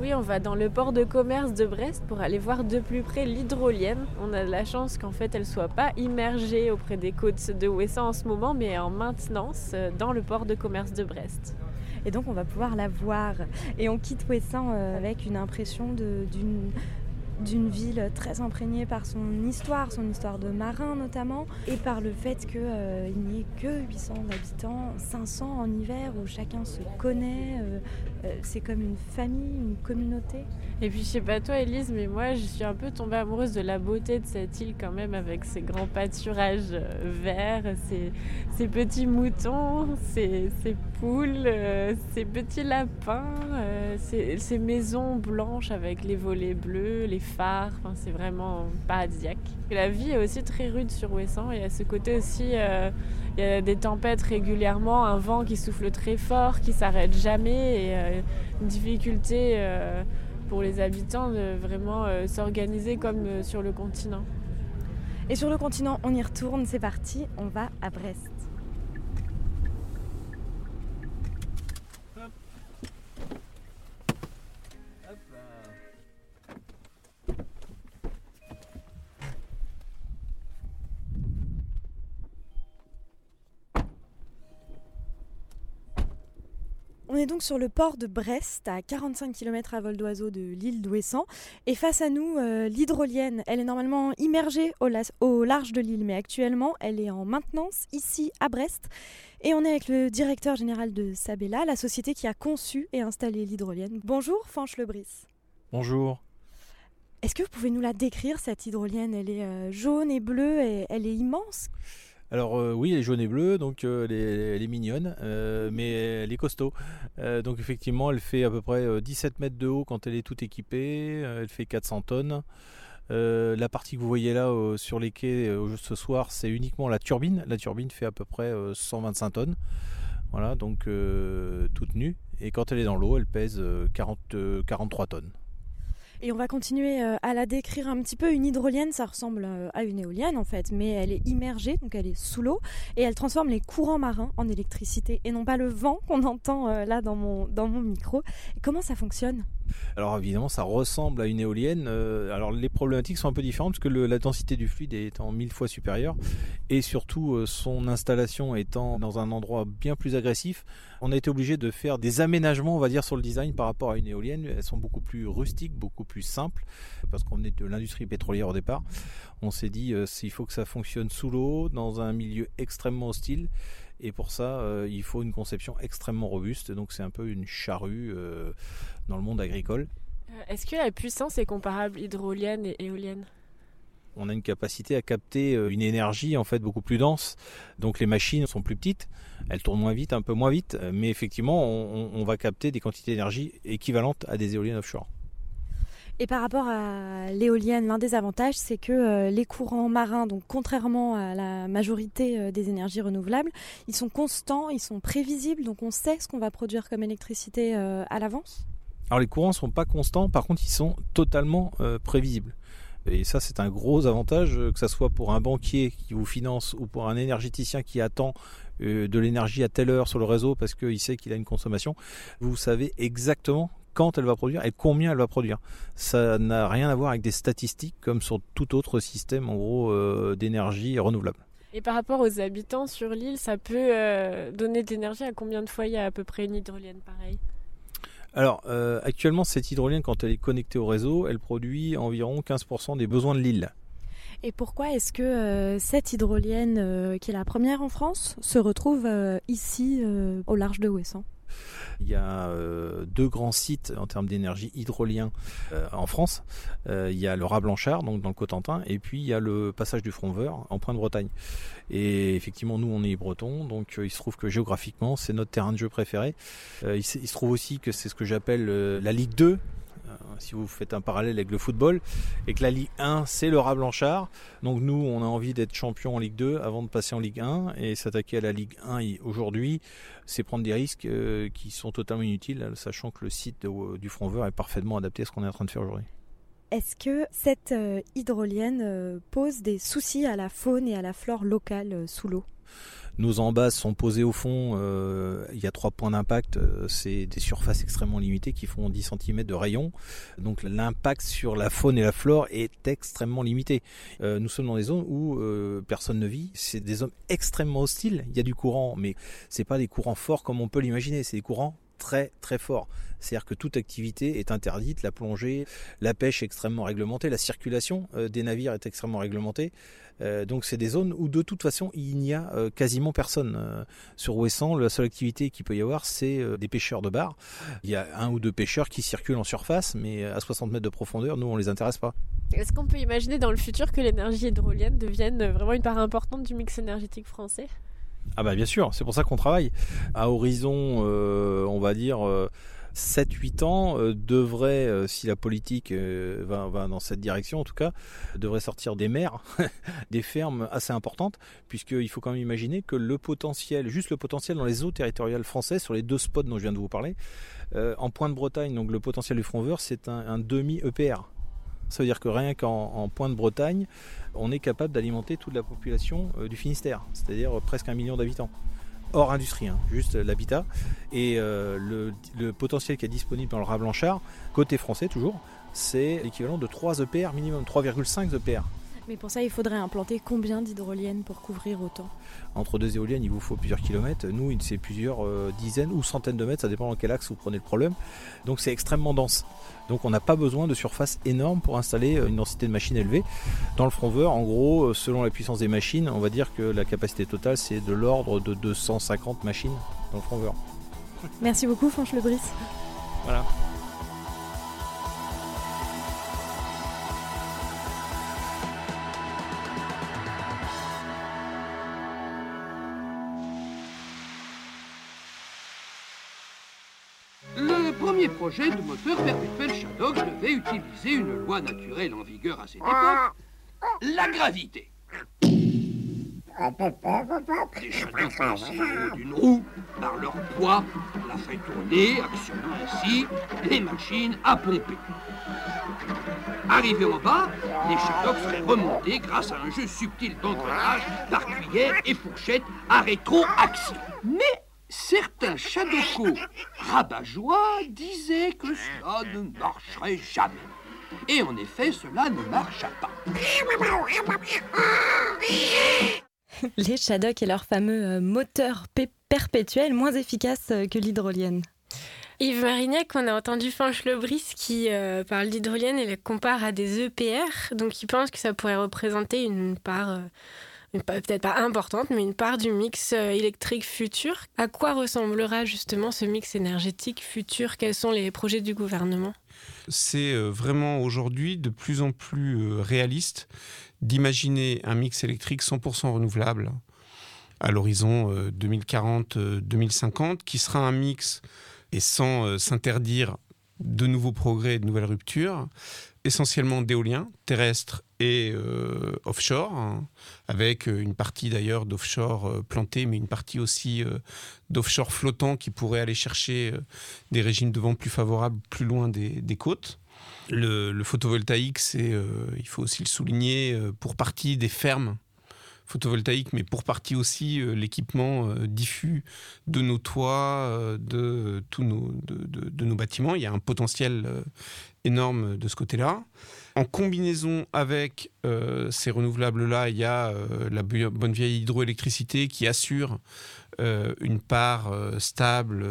Oui, on va dans le port de commerce de Brest pour aller voir de plus près l'hydrolienne. On a de la chance qu'en fait elle soit pas immergée auprès des côtes de Ouessant en ce moment, mais en maintenance euh, dans le port de commerce de Brest. Et donc on va pouvoir la voir. Et on quitte Ouessant euh, avec une impression de- d'une d'une ville très imprégnée par son histoire, son histoire de marin notamment, et par le fait qu'il n'y ait que 800 habitants, 500 en hiver, où chacun se connaît, euh, euh, c'est comme une famille, une communauté. Et puis je sais pas toi Elise, mais moi je suis un peu tombée amoureuse de la beauté de cette île quand même avec ses grands pâturages euh, verts, ses, petits moutons, ses, poules, euh, ses petits lapins, euh, ses, maisons blanches avec les volets bleus, les phares, enfin, c'est vraiment paradisiaque. Et la vie est aussi très rude sur Ouessant, y a ce côté aussi, euh, il y a des tempêtes régulièrement, un vent qui souffle très fort, qui s'arrête jamais et euh, une difficulté... euh, pour les habitants de vraiment euh, s'organiser comme sur le continent. Et sur le continent, on y retourne, c'est parti, on va à Brest. Est donc sur le port de Brest, à 45 km à vol d'oiseau de l'île d'Ouessant. Et face à nous, euh, l'hydrolienne. Elle est normalement immergée au, la- au large de l'île, mais actuellement, elle est en maintenance ici à Brest. Et on est avec le directeur général de Sabella, la société qui a conçu et installé l'hydrolienne. Bonjour, Fanche Lebris. Bonjour. Est-ce que vous pouvez nous la décrire, cette hydrolienne? Elle est euh, jaune et bleue et elle est immense? Alors euh, oui, elle est jaune et bleue, donc euh, elle, est, elle est mignonne, euh, mais elle est costaud. Euh, donc effectivement, elle fait à peu près euh, 17 mètres de haut quand elle est toute équipée, euh, elle fait 400 tonnes. Euh, la partie que vous voyez là euh, sur les quais euh, ce soir, c'est uniquement la turbine. La turbine fait à peu près euh, 125 tonnes. Voilà, donc euh, toute nue. Et quand elle est dans l'eau, elle pèse euh, 40, euh, 43 tonnes. Et on va continuer euh, à la décrire un petit peu. Une hydrolienne, ça ressemble euh, à une éolienne en fait, mais elle est immergée, donc elle est sous l'eau, et elle transforme les courants marins en électricité, et non pas le vent qu'on entend euh, là dans mon, micro. Comment ça fonctionne? Alors évidemment, ça ressemble à une éolienne. Alors les problématiques sont un peu différentes parce que le- la densité du fluide est en mille fois supérieure et surtout son installation étant dans un endroit bien plus agressif On a été obligé de faire des aménagements, on va dire, sur le design par rapport à une éolienne. Elles sont beaucoup plus rustiques, beaucoup plus simples, parce qu'on est de l'industrie pétrolière au départ. On s'est dit, euh, faut que ça fonctionne sous l'eau, dans un milieu extrêmement hostile. Et pour ça, euh, il faut une conception extrêmement robuste. Donc c'est un peu une charrue euh, dans le monde agricole. Euh, Est-ce que la puissance est comparable hydrolienne et éolienne? On a une capacité à capter euh, une énergie en fait beaucoup plus dense. Donc les machines sont plus petites, elles tournent moins vite, un peu moins vite, euh, mais effectivement on, on va capter des quantités d'énergie équivalentes à des éoliennes offshore. Et par rapport à l'éolienne, l'un des avantages, c'est que euh, les courants marins, donc contrairement à la majorité des énergies renouvelables, ils sont constants, ils sont prévisibles, donc on sait ce qu'on va produire comme électricité à l'avance. Alors les courants sont pas constants, par contre ils sont totalement euh, prévisibles. Et ça, c'est un gros avantage, euh, que ce soit pour un banquier qui vous finance ou pour un énergéticien qui attend euh, de l'énergie à telle heure sur le réseau parce qu'il sait qu'il a une consommation. Vous savez exactement quand elle va produire et combien elle va produire. Ça n'a rien à voir avec des statistiques comme sur tout autre système en gros euh, d'énergie renouvelable. Et par rapport aux habitants sur l'île, ça peut donner de l'énergie à combien de foyers à peu près une hydrolienne pareille? Alors, euh, actuellement, cette hydrolienne, quand elle est connectée au réseau, elle produit environ 15% des besoins de l'île. Et pourquoi est-ce que euh, cette hydrolienne, euh, qui est la première en France, se retrouve ici, au large de Ouessant? Il y a euh, deux grands sites en termes d'énergie hydrolien euh, en France. Euh, il y a le Rat Blanchard, donc dans le Cotentin, et puis il y a le passage du Fromveur en Pointe-Bretagne. Et effectivement, nous, on est bretons, donc il se trouve que géographiquement, c'est notre terrain de jeu préféré. Il, se- trouve aussi que c'est ce que j'appelle la Ligue 2. Euh, Si vous faites un parallèle avec le football, et que la Ligue 1, c'est le Rat Blanchard. Donc nous, on a envie d'être champion en Ligue 2 avant de passer en Ligue 1 et s'attaquer à la Ligue 1 i- aujourd'hui, c'est prendre des risques euh, qui sont totalement inutiles, sachant que le site de- du Fromveur est parfaitement adapté à ce qu'on est en train de faire aujourd'hui. Est-ce que cette euh, hydrolienne euh, pose des soucis à la faune et à la flore locale euh, sous l'eau? Nos embases sont posées au fond, euh, il y a trois points d'impact, euh, c'est des surfaces extrêmement limitées qui font 10 cm de rayon, donc l'impact sur la faune et la flore est extrêmement limité. Euh, nous sommes dans des zones où personne ne vit, c'est des zones extrêmement hostiles, il y a du courant, mais c'est pas des courants forts comme on peut l'imaginer, c'est des courants très très forts. C'est-à-dire que toute activité est interdite, la plongée, la pêche est extrêmement réglementée, la circulation euh, des navires est extrêmement réglementée. Euh, donc c'est des zones où de toute façon il n'y a euh, quasiment personne. Sur Ouessant, la seule activité qu'il peut y avoir, c'est des pêcheurs de bar. Il y a un ou deux pêcheurs qui circulent en surface, mais à 60 mètres de profondeur, nous on les intéresse pas. Est-ce qu'on peut imaginer dans le futur que l'énergie hydrolienne devienne vraiment une part importante du mix énergétique français? Ah bah bien sûr, c'est pour ça qu'on travaille. À horizon, euh, on va dire, euh, 7-8 ans, euh, devrait, euh, si la politique euh, va, dans cette direction en tout cas, devrait sortir des mers, (laughs) des fermes assez importantes, puisqu'il faut quand même imaginer que le potentiel, juste le potentiel dans les eaux territoriales françaises, sur les deux spots dont je viens de vous parler, euh, en Pointe-Bretagne, donc le potentiel du Fromveur, c'est un, un demi-EPR. Ça veut dire que rien qu'en en Pointe-Bretagne, on est capable d'alimenter toute la population euh, du Finistère, c'est-à-dire euh, presque un million d'habitants. Hors industrie, hein, juste euh, l'habitat. Et le, le potentiel qui est disponible dans le Rat Blanchard, côté français toujours, c'est l'équivalent de 3 EPR minimum, 3,5 EPR. Mais pour ça, il faudrait implanter combien d'hydroliennes pour couvrir autant? Entre deux éoliennes, il vous faut plusieurs kilomètres. Nous, c'est plusieurs euh, dizaines ou centaines de mètres, ça dépend dans quel axe vous prenez le problème. Donc c'est extrêmement dense. Donc on n'a pas besoin de surface énorme pour installer euh, une densité de machines élevée. Dans le Fromveur, en gros, euh, selon la puissance des machines, on va dire que la capacité totale, c'est de l'ordre de 250 machines dans le Fromveur. Merci beaucoup, Franche Lebris. Voilà. Projet de moteur perpétuel Shadok devait utiliser une loi naturelle en vigueur à cette époque, la gravité. Les Shadoks placés en haut d'une roue, par leur poids, la fait tourner, actionnant ainsi les machines à pomper. Arrivés en bas, les Shadoks seraient remontés grâce à un jeu subtil d'engrenage par cuillère et fourchette à rétroaction. Mais certains Shadokos rabat-joie disaient que cela ne marcherait jamais. Et en effet, cela ne marcha pas. (laughs) Les Shadok et leur fameux euh, moteur P- perpétuelle, moins efficace euh, que l'hydrolienne. Yves Marignac, on a entendu Fanch Lebris qui euh, parle d'hydrolienne et le compare à des EPR. Donc il pense que ça pourrait représenter une part, euh, une part peut-être pas importante, mais une part du mix euh, électrique futur. À quoi ressemblera justement ce mix énergétique futur? Quels sont les projets du gouvernement? C'est euh, vraiment aujourd'hui de plus en plus euh, réaliste d'imaginer un mix électrique 100% renouvelable à l'horizon euh, 2040-2050, qui sera un mix, et sans s'interdire de nouveaux progrès de nouvelles ruptures, essentiellement d'éolien, terrestre et euh, offshore, hein, avec euh, une partie d'ailleurs d'offshore euh, planté, mais une partie aussi euh, d'offshore flottant qui pourrait aller chercher des régimes de vent plus favorables plus loin des, côtes. Le, le photovoltaïque, c'est, il faut aussi le souligner, pour partie des fermes photovoltaïques, mais pour partie aussi euh, l'équipement euh, diffus de nos toits, euh, de, tous nos, bâtiments. Il y a un potentiel énorme de ce côté-là. En combinaison avec ces renouvelables-là, il y a la bonne vieille hydroélectricité qui assure une part stable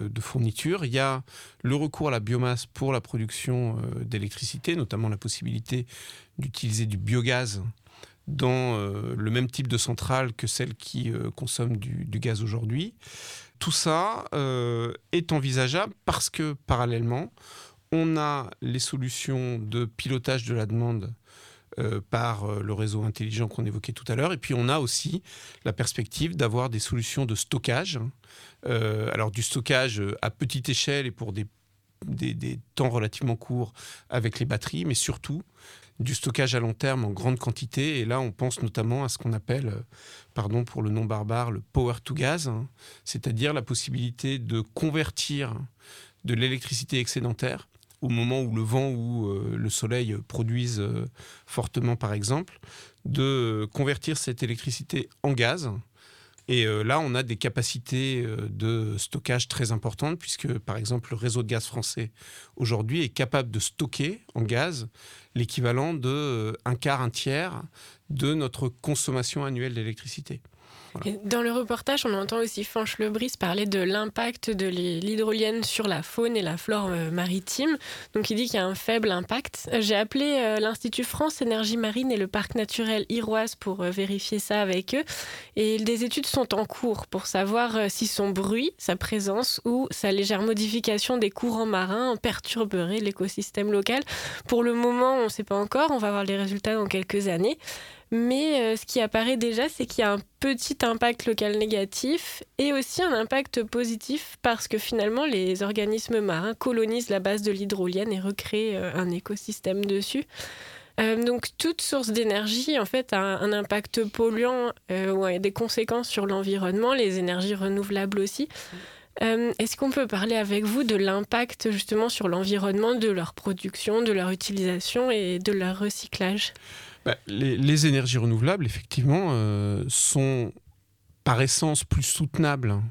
de fourniture. Il y a le recours à la biomasse pour la production d'électricité, notamment la possibilité d'utiliser du biogaz dans euh, le même type de centrale que celle qui euh, consomme du, gaz aujourd'hui. Tout ça euh, est envisageable parce que parallèlement, on a les solutions de pilotage de la demande euh, par le réseau intelligent qu'on évoquait tout à l'heure. Et puis on a aussi la perspective d'avoir des solutions de stockage. Euh, alors du stockage à petite échelle et pour des temps relativement courts avec les batteries, mais surtout du stockage à long terme en grande quantité. Et là, on pense notamment à ce qu'on appelle, euh, pardon pour le nom barbare, le power to gas, hein, c'est-à-dire la possibilité de convertir de l'électricité excédentaire au moment où le vent ou euh, le soleil produisent euh, fortement, par exemple, de convertir cette électricité en gaz. Et euh, là, on a des capacités euh, de stockage très importantes, puisque, par exemple, le réseau de gaz français, aujourd'hui, est capable de stocker en gaz l'équivalent de euh, un quart, un tiers de notre consommation annuelle d'électricité. Dans le reportage, on entend aussi Fanch Lebris parler de l'impact de l'hy- l'hydrolienne sur la faune et la flore euh, maritime. Donc il dit qu'il y a un faible impact. Euh, J'ai appelé euh, l'Institut France Énergie Marine et le Parc naturel Iroise pour vérifier ça avec eux. Et des études sont en cours pour savoir si son bruit, sa présence ou sa légère modification des courants marins perturberait l'écosystème local. Pour le moment, on ne sait pas encore. On va voir les résultats dans quelques années. Mais ce qui apparaît déjà, c'est qu'il y a un petit impact local négatif et aussi un impact positif parce que finalement, les organismes marins colonisent la base de l'hydrolienne et recréent euh, un écosystème dessus. Euh, donc toute source d'énergie en fait a un, impact polluant euh, ou a des conséquences sur l'environnement, les énergies renouvelables aussi. Est-ce qu'on peut parler avec vous de l'impact justement sur l'environnement de leur production, de leur utilisation et de leur recyclage? Bah, les, énergies renouvelables, effectivement, sont essence plus soutenables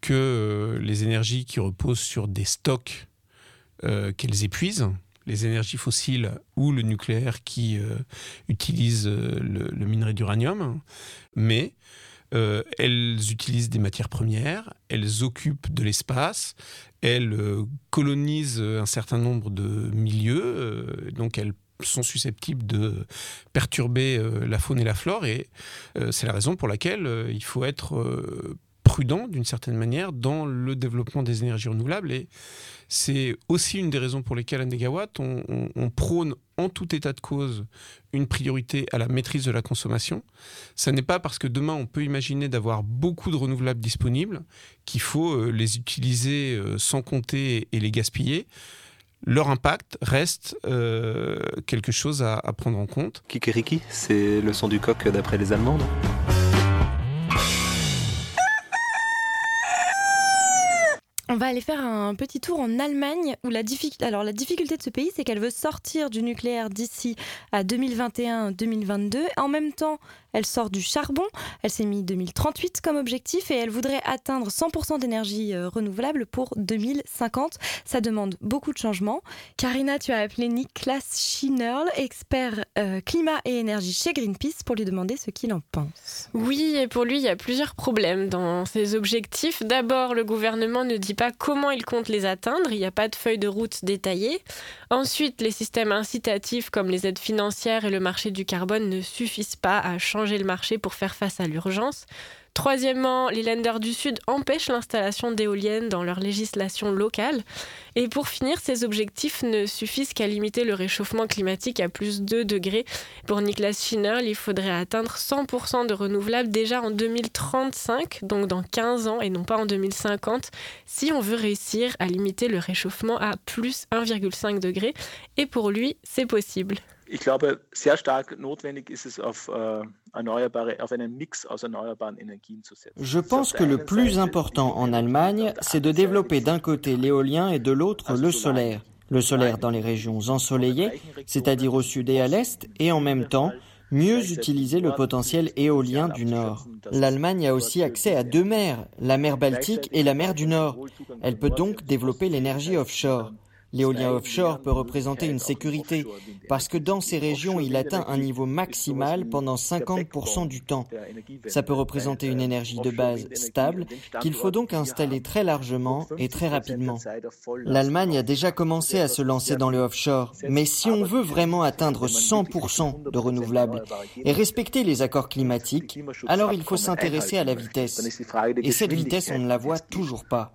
que euh, les énergies qui reposent sur des stocks euh, qu'elles épuisent, les énergies fossiles ou le nucléaire qui euh, utilise euh, le, minerai d'uranium. Mais elles utilisent des matières premières, elles occupent de l'espace, elles colonisent un certain nombre de milieux, donc elles sont susceptibles de perturber euh, la faune et la flore et euh, c'est la raison pour laquelle euh, il faut être prudent d'une certaine manière dans le développement des énergies renouvelables et c'est aussi une des raisons pour lesquelles à Negawatt on, prône en tout état de cause une priorité à la maîtrise de la consommation. Ça n'est pas parce que demain on peut imaginer d'avoir beaucoup de renouvelables disponibles qu'il faut les utiliser sans compter et les gaspiller leur impact reste euh, quelque chose à, à prendre en compte. Kikeriki, c'est le son du coq d'après les Allemands, non On va aller faire un petit tour en Allemagne où la, difficulté, alors la difficulté de ce pays, c'est qu'elle veut sortir du nucléaire d'ici à 2021-2022. En même temps, Elle sort du charbon. Elle s'est mis 2038 comme objectif et elle voudrait atteindre 100% d'énergie euh, renouvelable pour 2050. Ça demande beaucoup de changements. Karina, tu as appelé Niklas Schinnerl, expert euh, climat et énergie chez Greenpeace, pour lui demander ce qu'il en pense. Oui, et pour lui, il y a plusieurs problèmes dans ses objectifs. D'abord, le gouvernement ne dit pas comment il compte les atteindre. Il n'y a pas de feuille de route détaillée. Ensuite, les systèmes incitatifs comme les aides financières et le marché du carbone ne suffisent pas à changer le marché pour faire face à l'urgence. Troisièmement, les lenders du Sud empêchent l'installation d'éoliennes dans leur législation locale. Et pour finir, ces objectifs ne suffisent qu'à limiter le réchauffement climatique à plus 2 degrés. Pour Niklas Schinnerl, il faudrait atteindre 100% de renouvelables déjà en 2035, donc dans 15 ans et non pas en 2050, si on veut réussir à limiter le réchauffement à plus 1,5 degré. Et pour lui, c'est possible. Ich glaube, sehr stark notwendig ist es, auf, erneuerbare, auf einen Mix aus erneuerbaren Energien zu setzen. Je pense que le plus important en Allemagne, c'est de développer d'un côté l'éolien et de l'autre le solaire. Le solaire dans les régions ensoleillées, c'est-à-dire au sud et à l'est, et en même temps, mieux utiliser le potentiel éolien du Nord. L'Allemagne a aussi accès à deux mers, la mer Baltique et la mer du Nord. Elle peut donc développer l'énergie offshore. L'éolien offshore peut représenter une sécurité parce que dans ces régions, il atteint un niveau maximal pendant 50% du temps. Ça peut représenter une énergie de base stable qu'il faut donc installer très largement et très rapidement. L'Allemagne a déjà commencé à se lancer dans le offshore, mais si on veut vraiment atteindre 100% de renouvelables et respecter les accords climatiques, alors il faut s'intéresser à la vitesse. Et cette vitesse, on ne la voit toujours pas.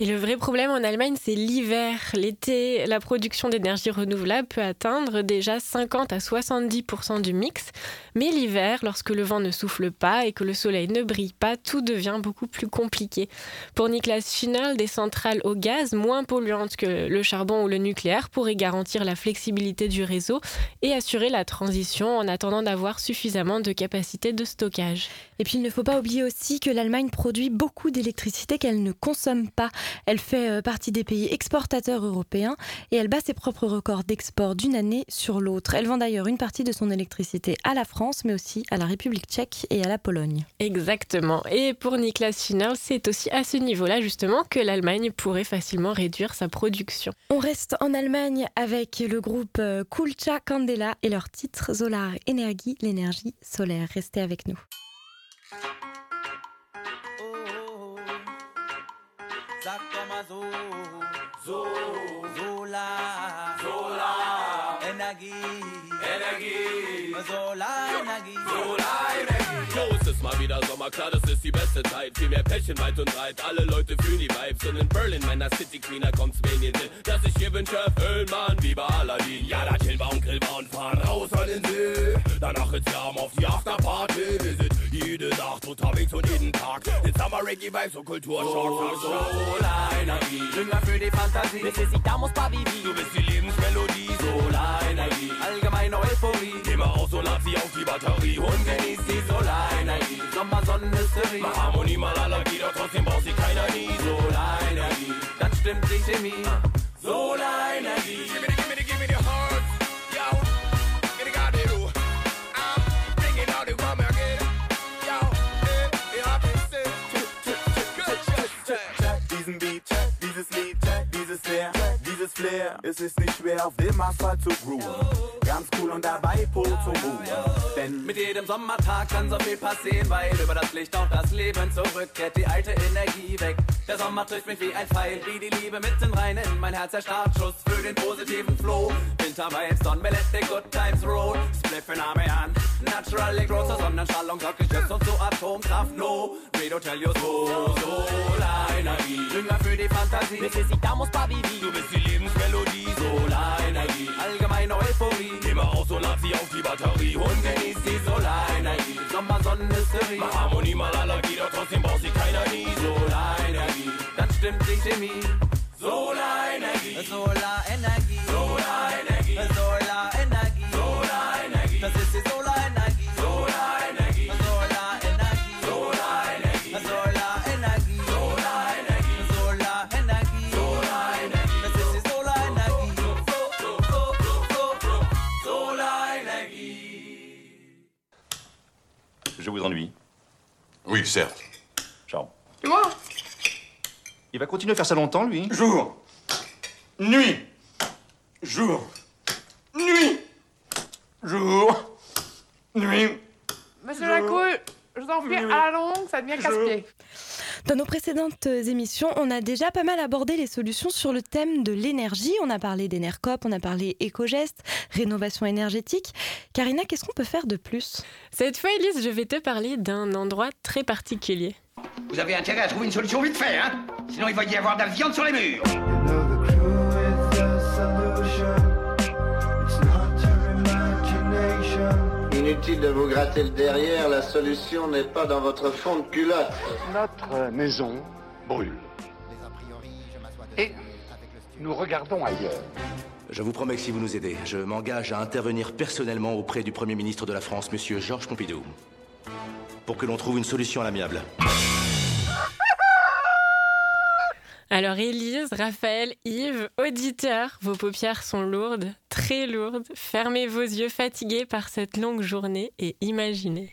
Et le vrai problème en Allemagne, c'est l'hiver. L'été, la production d'énergie renouvelable peut atteindre déjà 50 à 70% du mix. Mais l'hiver, lorsque le vent ne souffle pas et que le soleil ne brille pas, tout devient beaucoup plus compliqué. Pour Niklas Schinnerl, des centrales au gaz moins polluantes que le charbon ou le nucléaire pourraient garantir la flexibilité du réseau et assurer la transition en attendant d'avoir suffisamment de capacité de stockage. Et puis il ne faut pas oublier aussi que l'Allemagne produit beaucoup d'électricité qu'elle ne consomme pas. Elle fait euh, partie des pays exportateurs européens et elle bat ses propres records d'export d'une année sur l'autre. Elle vend d'ailleurs une partie de son électricité à la France, mais aussi à la République tchèque et à la Pologne. Exactement. Et pour Niklas Schinnerl, c'est aussi à ce niveau-là justement que l'Allemagne pourrait facilement réduire sa production. On reste en Allemagne avec le groupe euh, Kulcha Candela et leur titre Solar Energie, l'énergie solaire. Restez avec nous. Sag doch mal so, so, Solar, Solar, Energie, Energie, Solarenergie, Solarenergie. Es ist mal wieder Sommer, klar, das ist die beste Zeit. Viel mehr Pärchen weit und breit, alle Leute fühlen die Vibes. Und in Berlin, meiner City Queener, kommt's mir in den Sinn, dass ich hier wünsche, erfüllen, Mann, wie bei Aladdin. Ja, da chillen wir und grillen wir und fahren raus an den See. Danach ins Jahr auf die Afterparty. Wir sind jede Nacht unterwegs und jeden Tag. Jetzt haben wir Reggae-Vibes und Kulturschock. So, Solarenergie, Dünger für die Fantasie. Necesitamos pa' vivir. Du bist die Lebensmelodie. Solarenergie, allgemeine Euphorie. Geh mal aus und lad sie auf die Batterie. Und genieß die Solarenergie. Sommer, Sonnenhysterie. Mach Harmonie mal Allergie, doch trotzdem braucht sie keiner nie. Solarenergie, dann stimmt die Chemie. Solarenergie. Give me the, give me the, give me the heart. Dieses Flair. Es ist nicht schwer, auf dem Asphalt zu grooven. Ganz cool und dabei Pol zu moven. Denn mit jedem Sommertag kann so viel passieren, weil über das Licht auch das Leben zurückkehrt, die alte Energie weg. Der Sommer trifft mich wie ein Pfeil, wie die Liebe mitten rein in mein Herz, der Startschuss für den positiven Flow. Winter Vibes, Don, me let the good times roll. Spliffen Arme an, naturally grow zur Sonnenstrahlung, sorgt geschützt und zur Atomkraft, no. Redo tell you so, Solarenergie. Dünger für die Fantasie. Necesitamos pa' vivir. Du bist die Lebensmelodie. Solarenergie, allgemeine Euphorie. Geh mal aus und lad sie auf die Batterie. Und genieß die Solarenergie. Sommer, Sonnenhysterie. Mach Harmonie mal Allergie, doch trotzdem braucht sie keiner nie. Solarenergie, dann stimmt die Chemie. Solarenergie. Solarenergie. Solarenergie. Solarenergie. Solarenergie. Das ist die Oui, certes. Jean. Et moi Il va continuer à faire ça longtemps, lui Jour. Nuit. Jour. Nuit. Jour. Nuit. Monsieur Lacouille, je vous en prie, à la longue, ça devient casse-pied. Dans nos précédentes émissions, on a déjà pas mal abordé les solutions sur le thème de l'énergie. On a parlé d'Enercop, on a parlé éco-gestes, rénovation énergétique. Karina, qu'est-ce qu'on peut faire de plus? Cette fois, Elise, je vais te parler d'un endroit très particulier. Vous avez intérêt à trouver une solution vite fait, hein? Sinon il va y avoir de la viande sur les murs. Inutile de vous gratter le derrière, la solution n'est pas dans votre fond de culotte. Notre maison brûle. Et nous regardons ailleurs. Je vous promets que si vous nous aidez, je m'engage à intervenir personnellement auprès du Premier ministre de la France, Monsieur Georges Pompidou, pour que l'on trouve une solution à l'amiable. Alors Élise, Raphaël, Yves, auditeurs, vos paupières sont lourdes, très lourdes. Fermez vos yeux fatigués par cette longue journée et imaginez.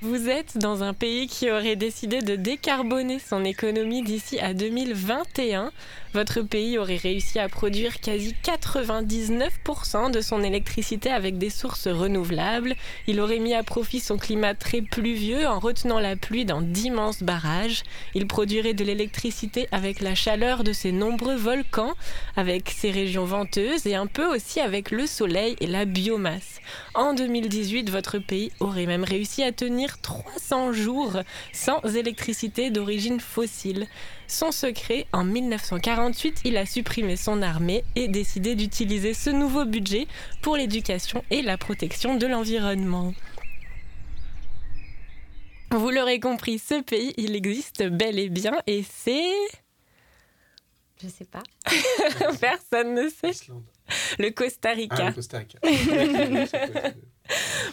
Vous êtes dans un pays qui aurait décidé de décarboner son économie d'ici à 2021. Votre pays aurait réussi à produire quasi 99% de son électricité avec des sources renouvelables. Il aurait mis à profit son climat très pluvieux en retenant la pluie dans d'immenses barrages. Il produirait de l'électricité avec la chaleur de ses nombreux volcans, avec ses régions venteuses et un peu aussi avec le soleil et la biomasse. En 2018, votre pays aurait même réussi à tenir 300 jours sans électricité d'origine fossile. Son secret, en 1948, il a supprimé son armée et décidé d'utiliser ce nouveau budget pour l'éducation et la protection de l'environnement. Vous l'aurez compris, ce pays, il existe bel et bien et c'est... Je sais pas. (laughs) Personne ne sait. Le Costa Rica. Ah, le Costa Rica. (laughs)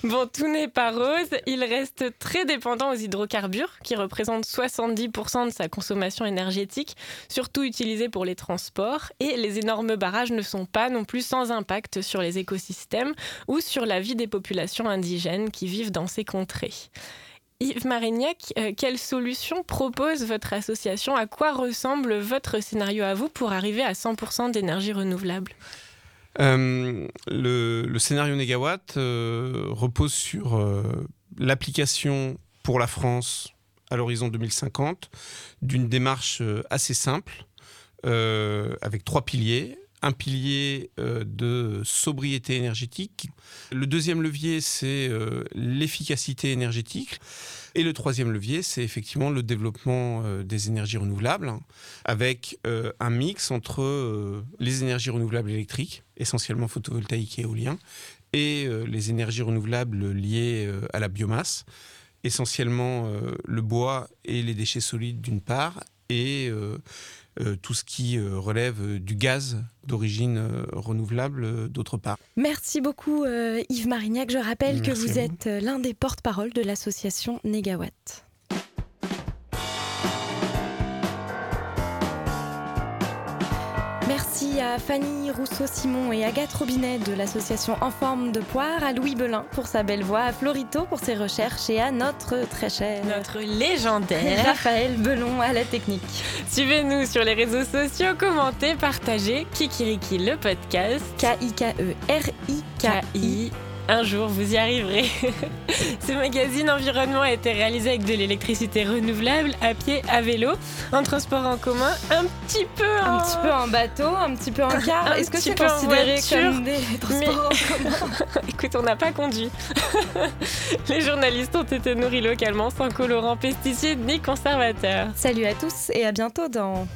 Bon, tout n'est pas rose. Il reste très dépendant aux hydrocarbures, qui représentent 70% de sa consommation énergétique, surtout utilisés pour les transports. Et les énormes barrages ne sont pas non plus sans impact sur les écosystèmes ou sur la vie des populations indigènes qui vivent dans ces contrées. Yves Marignac, euh, quelle solution propose votre association? À quoi ressemble votre scénario à vous pour arriver à 100% d'énergie renouvelable? Euh, le, scénario Négawatt euh, repose sur euh, l'application pour la France à l'horizon 2050 d'une démarche assez simple avec trois piliers. Un pilier euh, de sobriété énergétique. Le deuxième levier, c'est euh, l'efficacité énergétique. Et le troisième levier, c'est effectivement le développement euh, des énergies renouvelables, hein, avec un mix entre les énergies renouvelables électriques, essentiellement photovoltaïques et éoliens, et les énergies renouvelables liées à la biomasse, essentiellement le bois et les déchets solides d'une part, et euh, euh, tout ce qui euh, relève du gaz d'origine renouvelable d'autre part. Merci beaucoup Yves Marignac. Je rappelle que vous êtes l'un des porte-parole de l'association Négawatt. Merci à Fanny Rousseau-Simon et Agathe Robinet de l'association En Forme de Poire, à Louis Belin pour sa belle voix, à Florito pour ses recherches et à notre très cher Notre légendaire Raphaël Belon à la technique. Suivez-nous sur les réseaux sociaux, commentez, partagez Kikiriki le podcast. K-I-K-E-R-I-K-I. Un jour, vous y arriverez. (laughs) Ce magazine environnement a été réalisé avec de l'électricité renouvelable, à pied, à vélo, en transport en commun, un petit peu en... Un petit peu en bateau, un petit peu en (laughs) car. Est-ce que c'est considéré voiture, comme des (laughs) transports mais- en commun Écoute, on n'a pas conduit. Les journalistes ont été nourris localement, sans colorants, pesticides ni conservateurs. Salut à tous et à bientôt dans